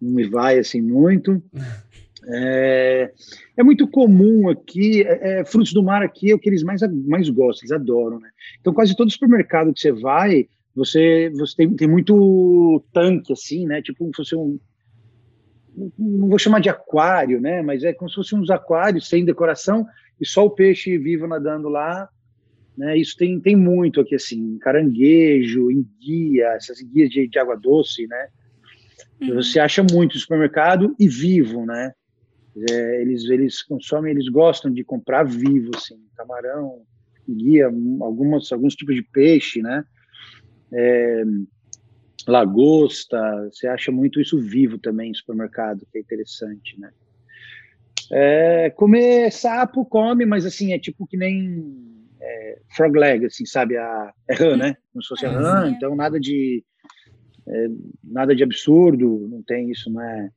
não me vai assim muito. [laughs] É, é muito comum aqui, é, é, frutos do mar aqui é o que eles mais, mais gostam, eles adoram, né? Então, quase todo supermercado que você vai, você, você tem, tem muito tanque, assim, né? Tipo, se fosse um. Não vou chamar de aquário, né? Mas é como se fossem uns aquários sem decoração e só o peixe vivo nadando lá. Né? Isso tem, tem muito aqui, assim, caranguejo, enguia, essas enguias de, de água doce, né? Uhum. Você acha muito no supermercado e vivo, né? É, eles, eles consomem, eles gostam de comprar vivo, assim, camarão, guia, algumas, alguns tipos de peixe, né? É, lagosta, você acha muito isso vivo também no supermercado, que é interessante, né? É, comer sapo, come, mas assim, é tipo que nem é, frog leg, assim, sabe? A, é rã, né? Como se fosse a rã, então nada de é, nada de absurdo, não tem isso, não é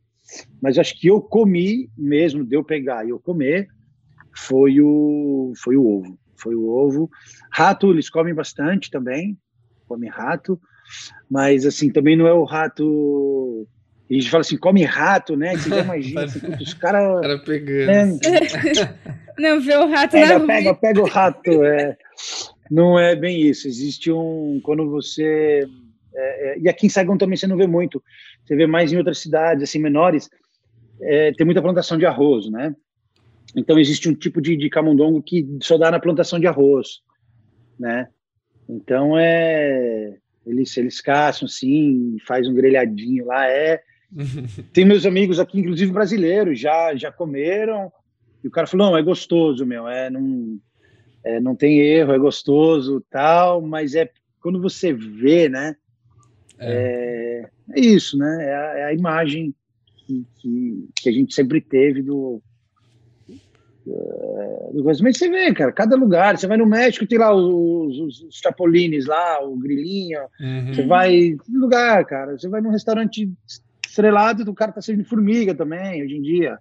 mas acho que eu comi mesmo, deu pegar e eu comer, foi o, foi o ovo. Foi o ovo. Rato, eles comem bastante também, comem rato, mas assim, também não é o rato. A gente fala assim, come rato, né? Você já [laughs] imagina, assim, os caras. Cara pegando. Né? [laughs] não, vê o rato pega, na pega, pega o rato. É. Não é bem isso. Existe um. Quando você. É, é, e aqui em Sagão também você não vê muito você vê mais em outras cidades, assim, menores, é, tem muita plantação de arroz, né? Então existe um tipo de, de camundongo que só dá na plantação de arroz, né? Então é eles eles caçam assim, faz um grelhadinho lá é. [laughs] tem meus amigos aqui, inclusive brasileiros, já já comeram e o cara falou não é gostoso meu, é não é, não tem erro, é gostoso tal, mas é quando você vê, né? É, é isso, né? É a, é a imagem que, que, que, a gente sempre teve do, do Mas você vê, cara, cada lugar. Você vai no México, tem lá os, os, os chapolines lá, o grilinho. Uhum. Você vai. Que lugar, cara. Você vai num restaurante estrelado e o cara tá servindo formiga também, hoje em dia.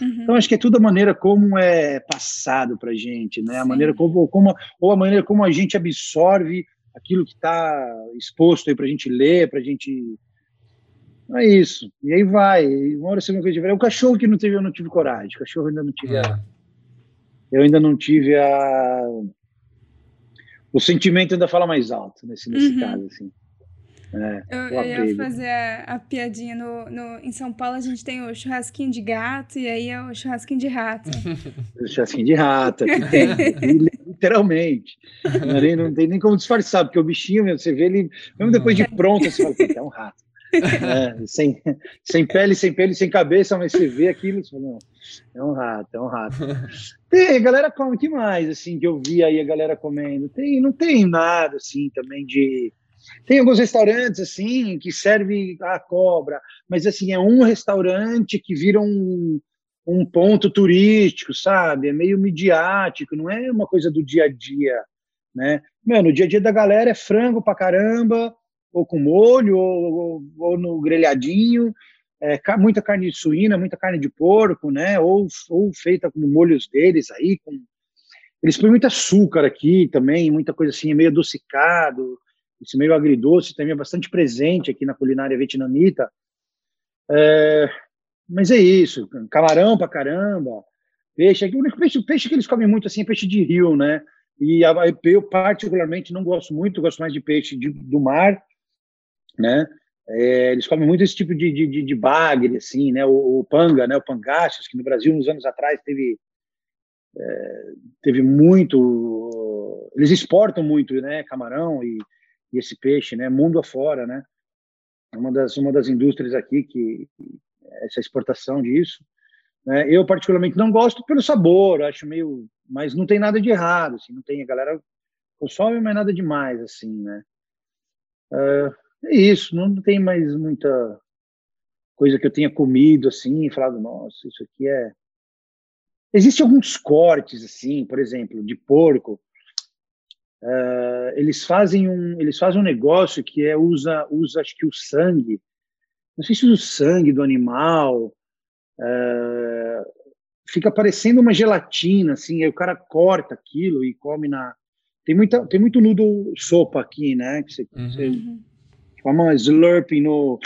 Uhum. Então, acho que é tudo a maneira como é passado pra gente, né? A maneira como, como, ou a maneira como a gente absorve aquilo que está exposto aí para a gente ler, para a gente. É isso. E aí vai. Uma hora você não tiver. É o cachorro que não teve, eu não tive coragem. O cachorro ainda não tive. É. A... Eu ainda não tive a. O sentimento ainda fala mais alto nesse, nesse uhum. caso, assim. É, eu, eu ia fazer a, a, piadinha no, no, em São Paulo a gente tem o churrasquinho de gato e aí é o churrasquinho de rato. [laughs] o churrasquinho de rato, aqui tem, [laughs] literalmente. Não, nem, não, tem nem como disfarçar, porque o bichinho, você vê ele, mesmo depois de pronto, você fala, é um rato. É, sem, sem pele, sem pele, sem cabeça, mas você vê aquilo, você fala, é um rato, é um rato. Tem, a galera come, que mais, assim, que eu vi aí a galera comendo? Tem, não tem nada, assim, também de tem alguns restaurantes assim que serve a cobra, mas assim é um restaurante que vira um, um ponto turístico, sabe? É meio midiático, não é uma coisa do dia a dia, né? Mano, o dia a dia da galera é frango pra caramba, ou com molho, ou, ou, ou no grelhadinho, é, muita carne de suína, muita carne de porco, né? Ou, ou feita com molhos deles aí, com Eles põem muito açúcar aqui também, muita coisa assim, meio adocicado, esse meio agridoce também é bastante presente aqui na culinária vietnamita. É, mas é isso, camarão pra caramba, peixe. O único peixe, peixe que eles comem muito assim é peixe de rio, né? E eu particularmente não gosto muito, gosto mais de peixe de, do mar, né? É, eles comem muito esse tipo de, de, de bagre, assim, né? O, o, panga, né? O pangachos, que no Brasil, uns anos atrás, teve, é, teve muito... Eles exportam muito, né? Camarão e, e, esse peixe, né? Mundo afora, né? Uma das, uma das indústrias aqui que... Essa exportação disso. Né? Eu, particularmente, não gosto pelo sabor, acho meio... Mas não tem nada de errado, assim, não tem... A galera consome, mas nada demais, assim, né? Uh, é isso, não tem mais muita coisa que eu tenha comido assim e falado, nossa, isso aqui é. Existem alguns cortes, assim, por exemplo, de porco. Uh, eles fazem um eles fazem um negócio que é usa usa acho que o sangue não sei se usa o sangue do animal uh, fica parecendo uma gelatina assim aí o cara corta aquilo e come na tem muita tem muito nudo sopa aqui né que você, uhum. você uma slurping no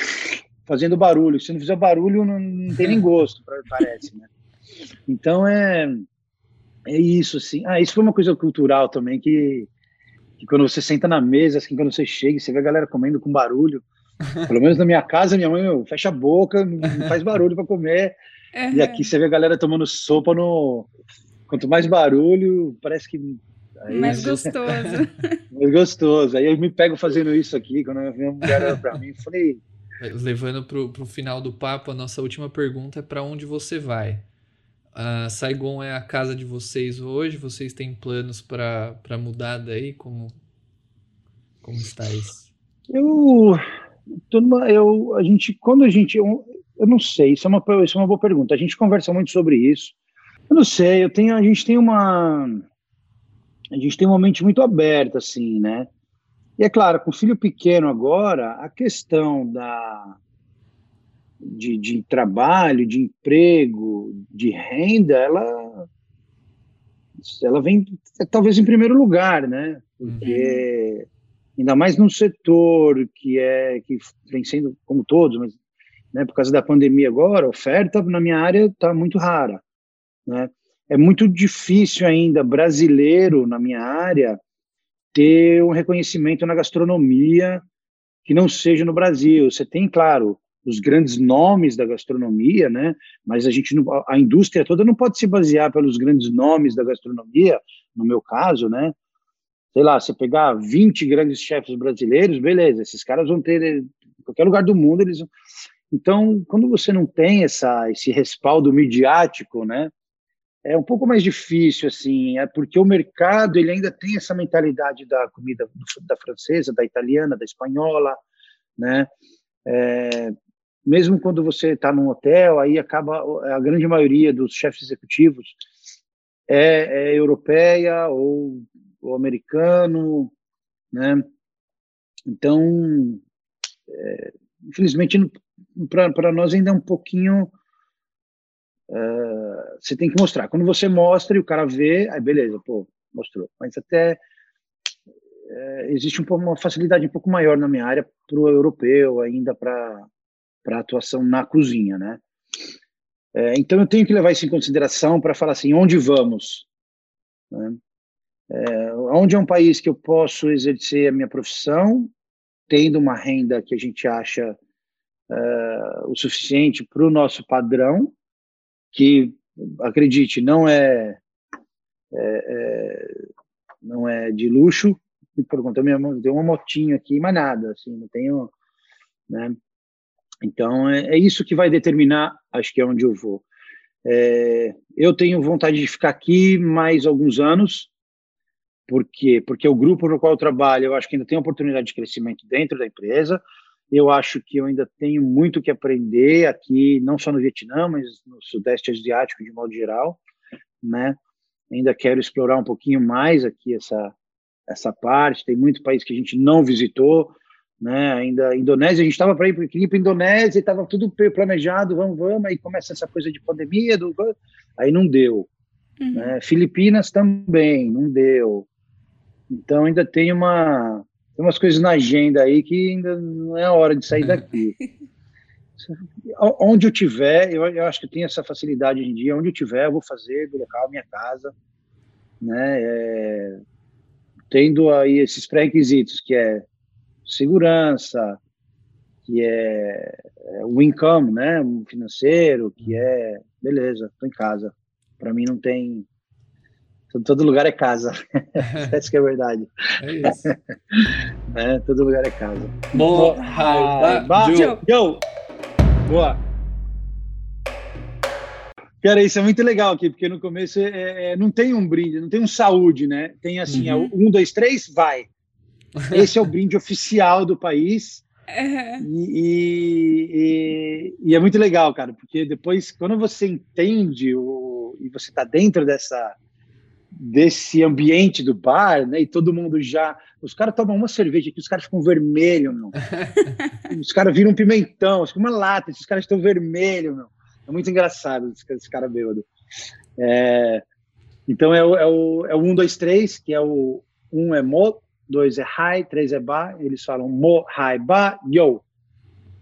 fazendo barulho. Se não fizer barulho, não, não tem nem gosto, [laughs] parece, né? Então é é isso, assim. Ah, isso foi uma coisa cultural também que, que quando você senta na mesa, assim, quando você chega, você vê a galera comendo com barulho. [laughs] Pelo menos na minha casa, minha mãe meu, fecha a boca, não faz barulho para comer. Uhum. E aqui você vê a galera tomando sopa no. Quanto mais barulho, parece que Aí, mais gostoso. [laughs] mais gostoso. Aí eu me pego fazendo isso aqui, quando a minha mulher olha pra mim, falei. Levando pro, pro final do papo, a nossa última pergunta é para onde você vai? A Saigon é a casa de vocês hoje? Vocês têm planos para mudar daí? Como, como está isso? Eu, numa, eu, a gente, quando a gente, eu, eu não sei, isso é, uma, isso é uma boa pergunta. A gente conversa muito sobre isso. Eu não sei, eu tenho, a gente tem uma, a gente tem uma mente muito aberta, assim, né? E é claro, com filho pequeno agora, a questão da de, de trabalho, de emprego, de renda, ela ela vem talvez em primeiro lugar, né? Porque uhum. ainda mais num setor que é que vem sendo como todos, mas né, por causa da pandemia agora, a oferta na minha área está muito rara, né? É muito difícil ainda brasileiro na minha área ter um reconhecimento na gastronomia que não seja no Brasil. Você tem, claro, os grandes nomes da gastronomia, né? Mas a gente não, a indústria toda não pode se basear pelos grandes nomes da gastronomia, no meu caso, né? Sei lá, você pegar 20 grandes chefes brasileiros, beleza, esses caras vão ter em qualquer lugar do mundo eles Então, quando você não tem essa esse respaldo midiático, né? É um pouco mais difícil, assim, é porque o mercado ele ainda tem essa mentalidade da comida da francesa, da italiana, da espanhola, né? É, mesmo quando você está num hotel, aí acaba a grande maioria dos chefes executivos é, é europeia ou, ou, americano, né? Então, é, infelizmente, para nós ainda é um pouquinho você tem que mostrar. Quando você mostra e o cara vê, aí beleza, pô, mostrou. Mas até uh, existe um, uma facilidade um pouco maior na minha área para o europeu, ainda para a atuação na cozinha, né? Uh, então eu tenho que levar isso em consideração para falar assim, onde vamos? Né? É, onde é um país que eu posso exercer a minha profissão, tendo uma renda que a gente acha uh, o suficiente para o nosso padrão, que acredite não é, é, é não é de luxo por conta minha tem uma motinha aqui mas nada assim não tenho né então é, é isso que vai determinar acho que é onde eu vou é, eu tenho vontade de ficar aqui mais alguns anos por quê? Porque o grupo no qual eu trabalho, eu acho que ainda tem oportunidade de crescimento dentro da empresa. Eu acho que eu ainda tenho muito que aprender aqui, não só no Vietnã, mas no Sudeste Asiático de modo geral, né? Ainda quero explorar um pouquinho mais aqui essa essa parte. Tem muito país que a gente não visitou, né? Ainda a Indonésia, a gente estava para ir para a Indonésia, estava tudo planejado, vamos, vamos, aí começa essa coisa de pandemia, do, aí não deu, Uhum. Né? Filipinas também, não deu. Então ainda tem uma tem umas coisas na agenda aí que ainda não é a hora de sair daqui. [laughs] onde eu tiver, eu, eu, acho que eu tenho essa facilidade hoje em dia, onde eu tiver, eu vou fazer do local minha casa, né? É, tendo aí esses pré-requisitos, que é segurança, que é, é o income, né, financeiro, que é, beleza, tô em casa. Para mim não tem todo lugar é casa. [laughs] Essa que é a verdade. É isso. [laughs] é, todo lugar é casa. Boa. Yo. Yo. Boa. Cara, isso é muito legal aqui, porque no começo é, é, não tem um brinde, não tem um saúde, né? Tem assim, uhum. é, um, dois, três, vai. [laughs] Esse é o brinde oficial do país. Uhum. E, e, e, é muito legal, cara, porque depois, quando você entende o, e você está dentro dessa desse ambiente do bar, né? E todo mundo já. Os caras tomam uma cerveja aqui, os caras ficam vermelhos, meu. [laughs] os caras viram um pimentão, uma lata, esses caras estão vermelhos, meu. É muito engraçado esse, esse cara bêbado. É, então é o, é, o, é o 1, 2, 3, que é o 1 um é mo, 2 é high, 3 é ba, eles falam mo, high, ba, yo.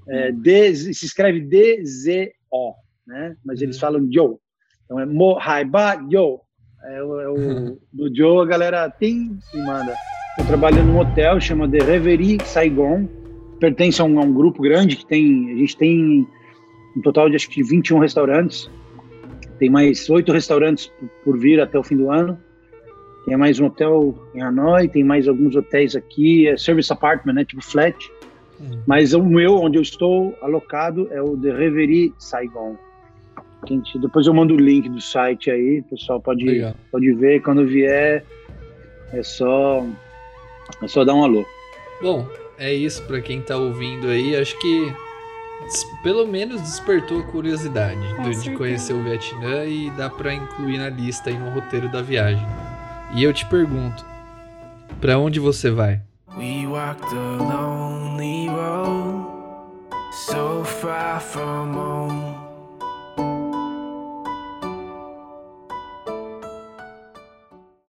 É, D, se escreve D-Z-O, né? Mas eles uhum. falam yo. Então é mo, high, ba, yo. É, o, é o [laughs] do Joe, a galera tem e manda. Eu trabalho num hotel, chama The Reverie Saigon, pertence a um, a um grupo grande que tem, a gente tem um total de acho que 21 restaurantes. Tem mais oito restaurantes por vir até o fim do ano. Tem mais um hotel em Hanoi, tem mais alguns hotéis aqui, é service apartment, né, tipo flat. Hum. Mas o meu, onde eu estou alocado, é o The Reverie Saigon. Depois eu mando o link do site aí, o pessoal pode, pode ver. Quando vier, é só, é só dar um alô. Bom, é isso para quem tá ouvindo aí. Acho que pelo menos despertou a curiosidade do, de conhecer o Vietnã e dá para incluir na lista aí no roteiro da viagem. E eu te pergunto, para onde você vai? We walked a lonely road, so far from home.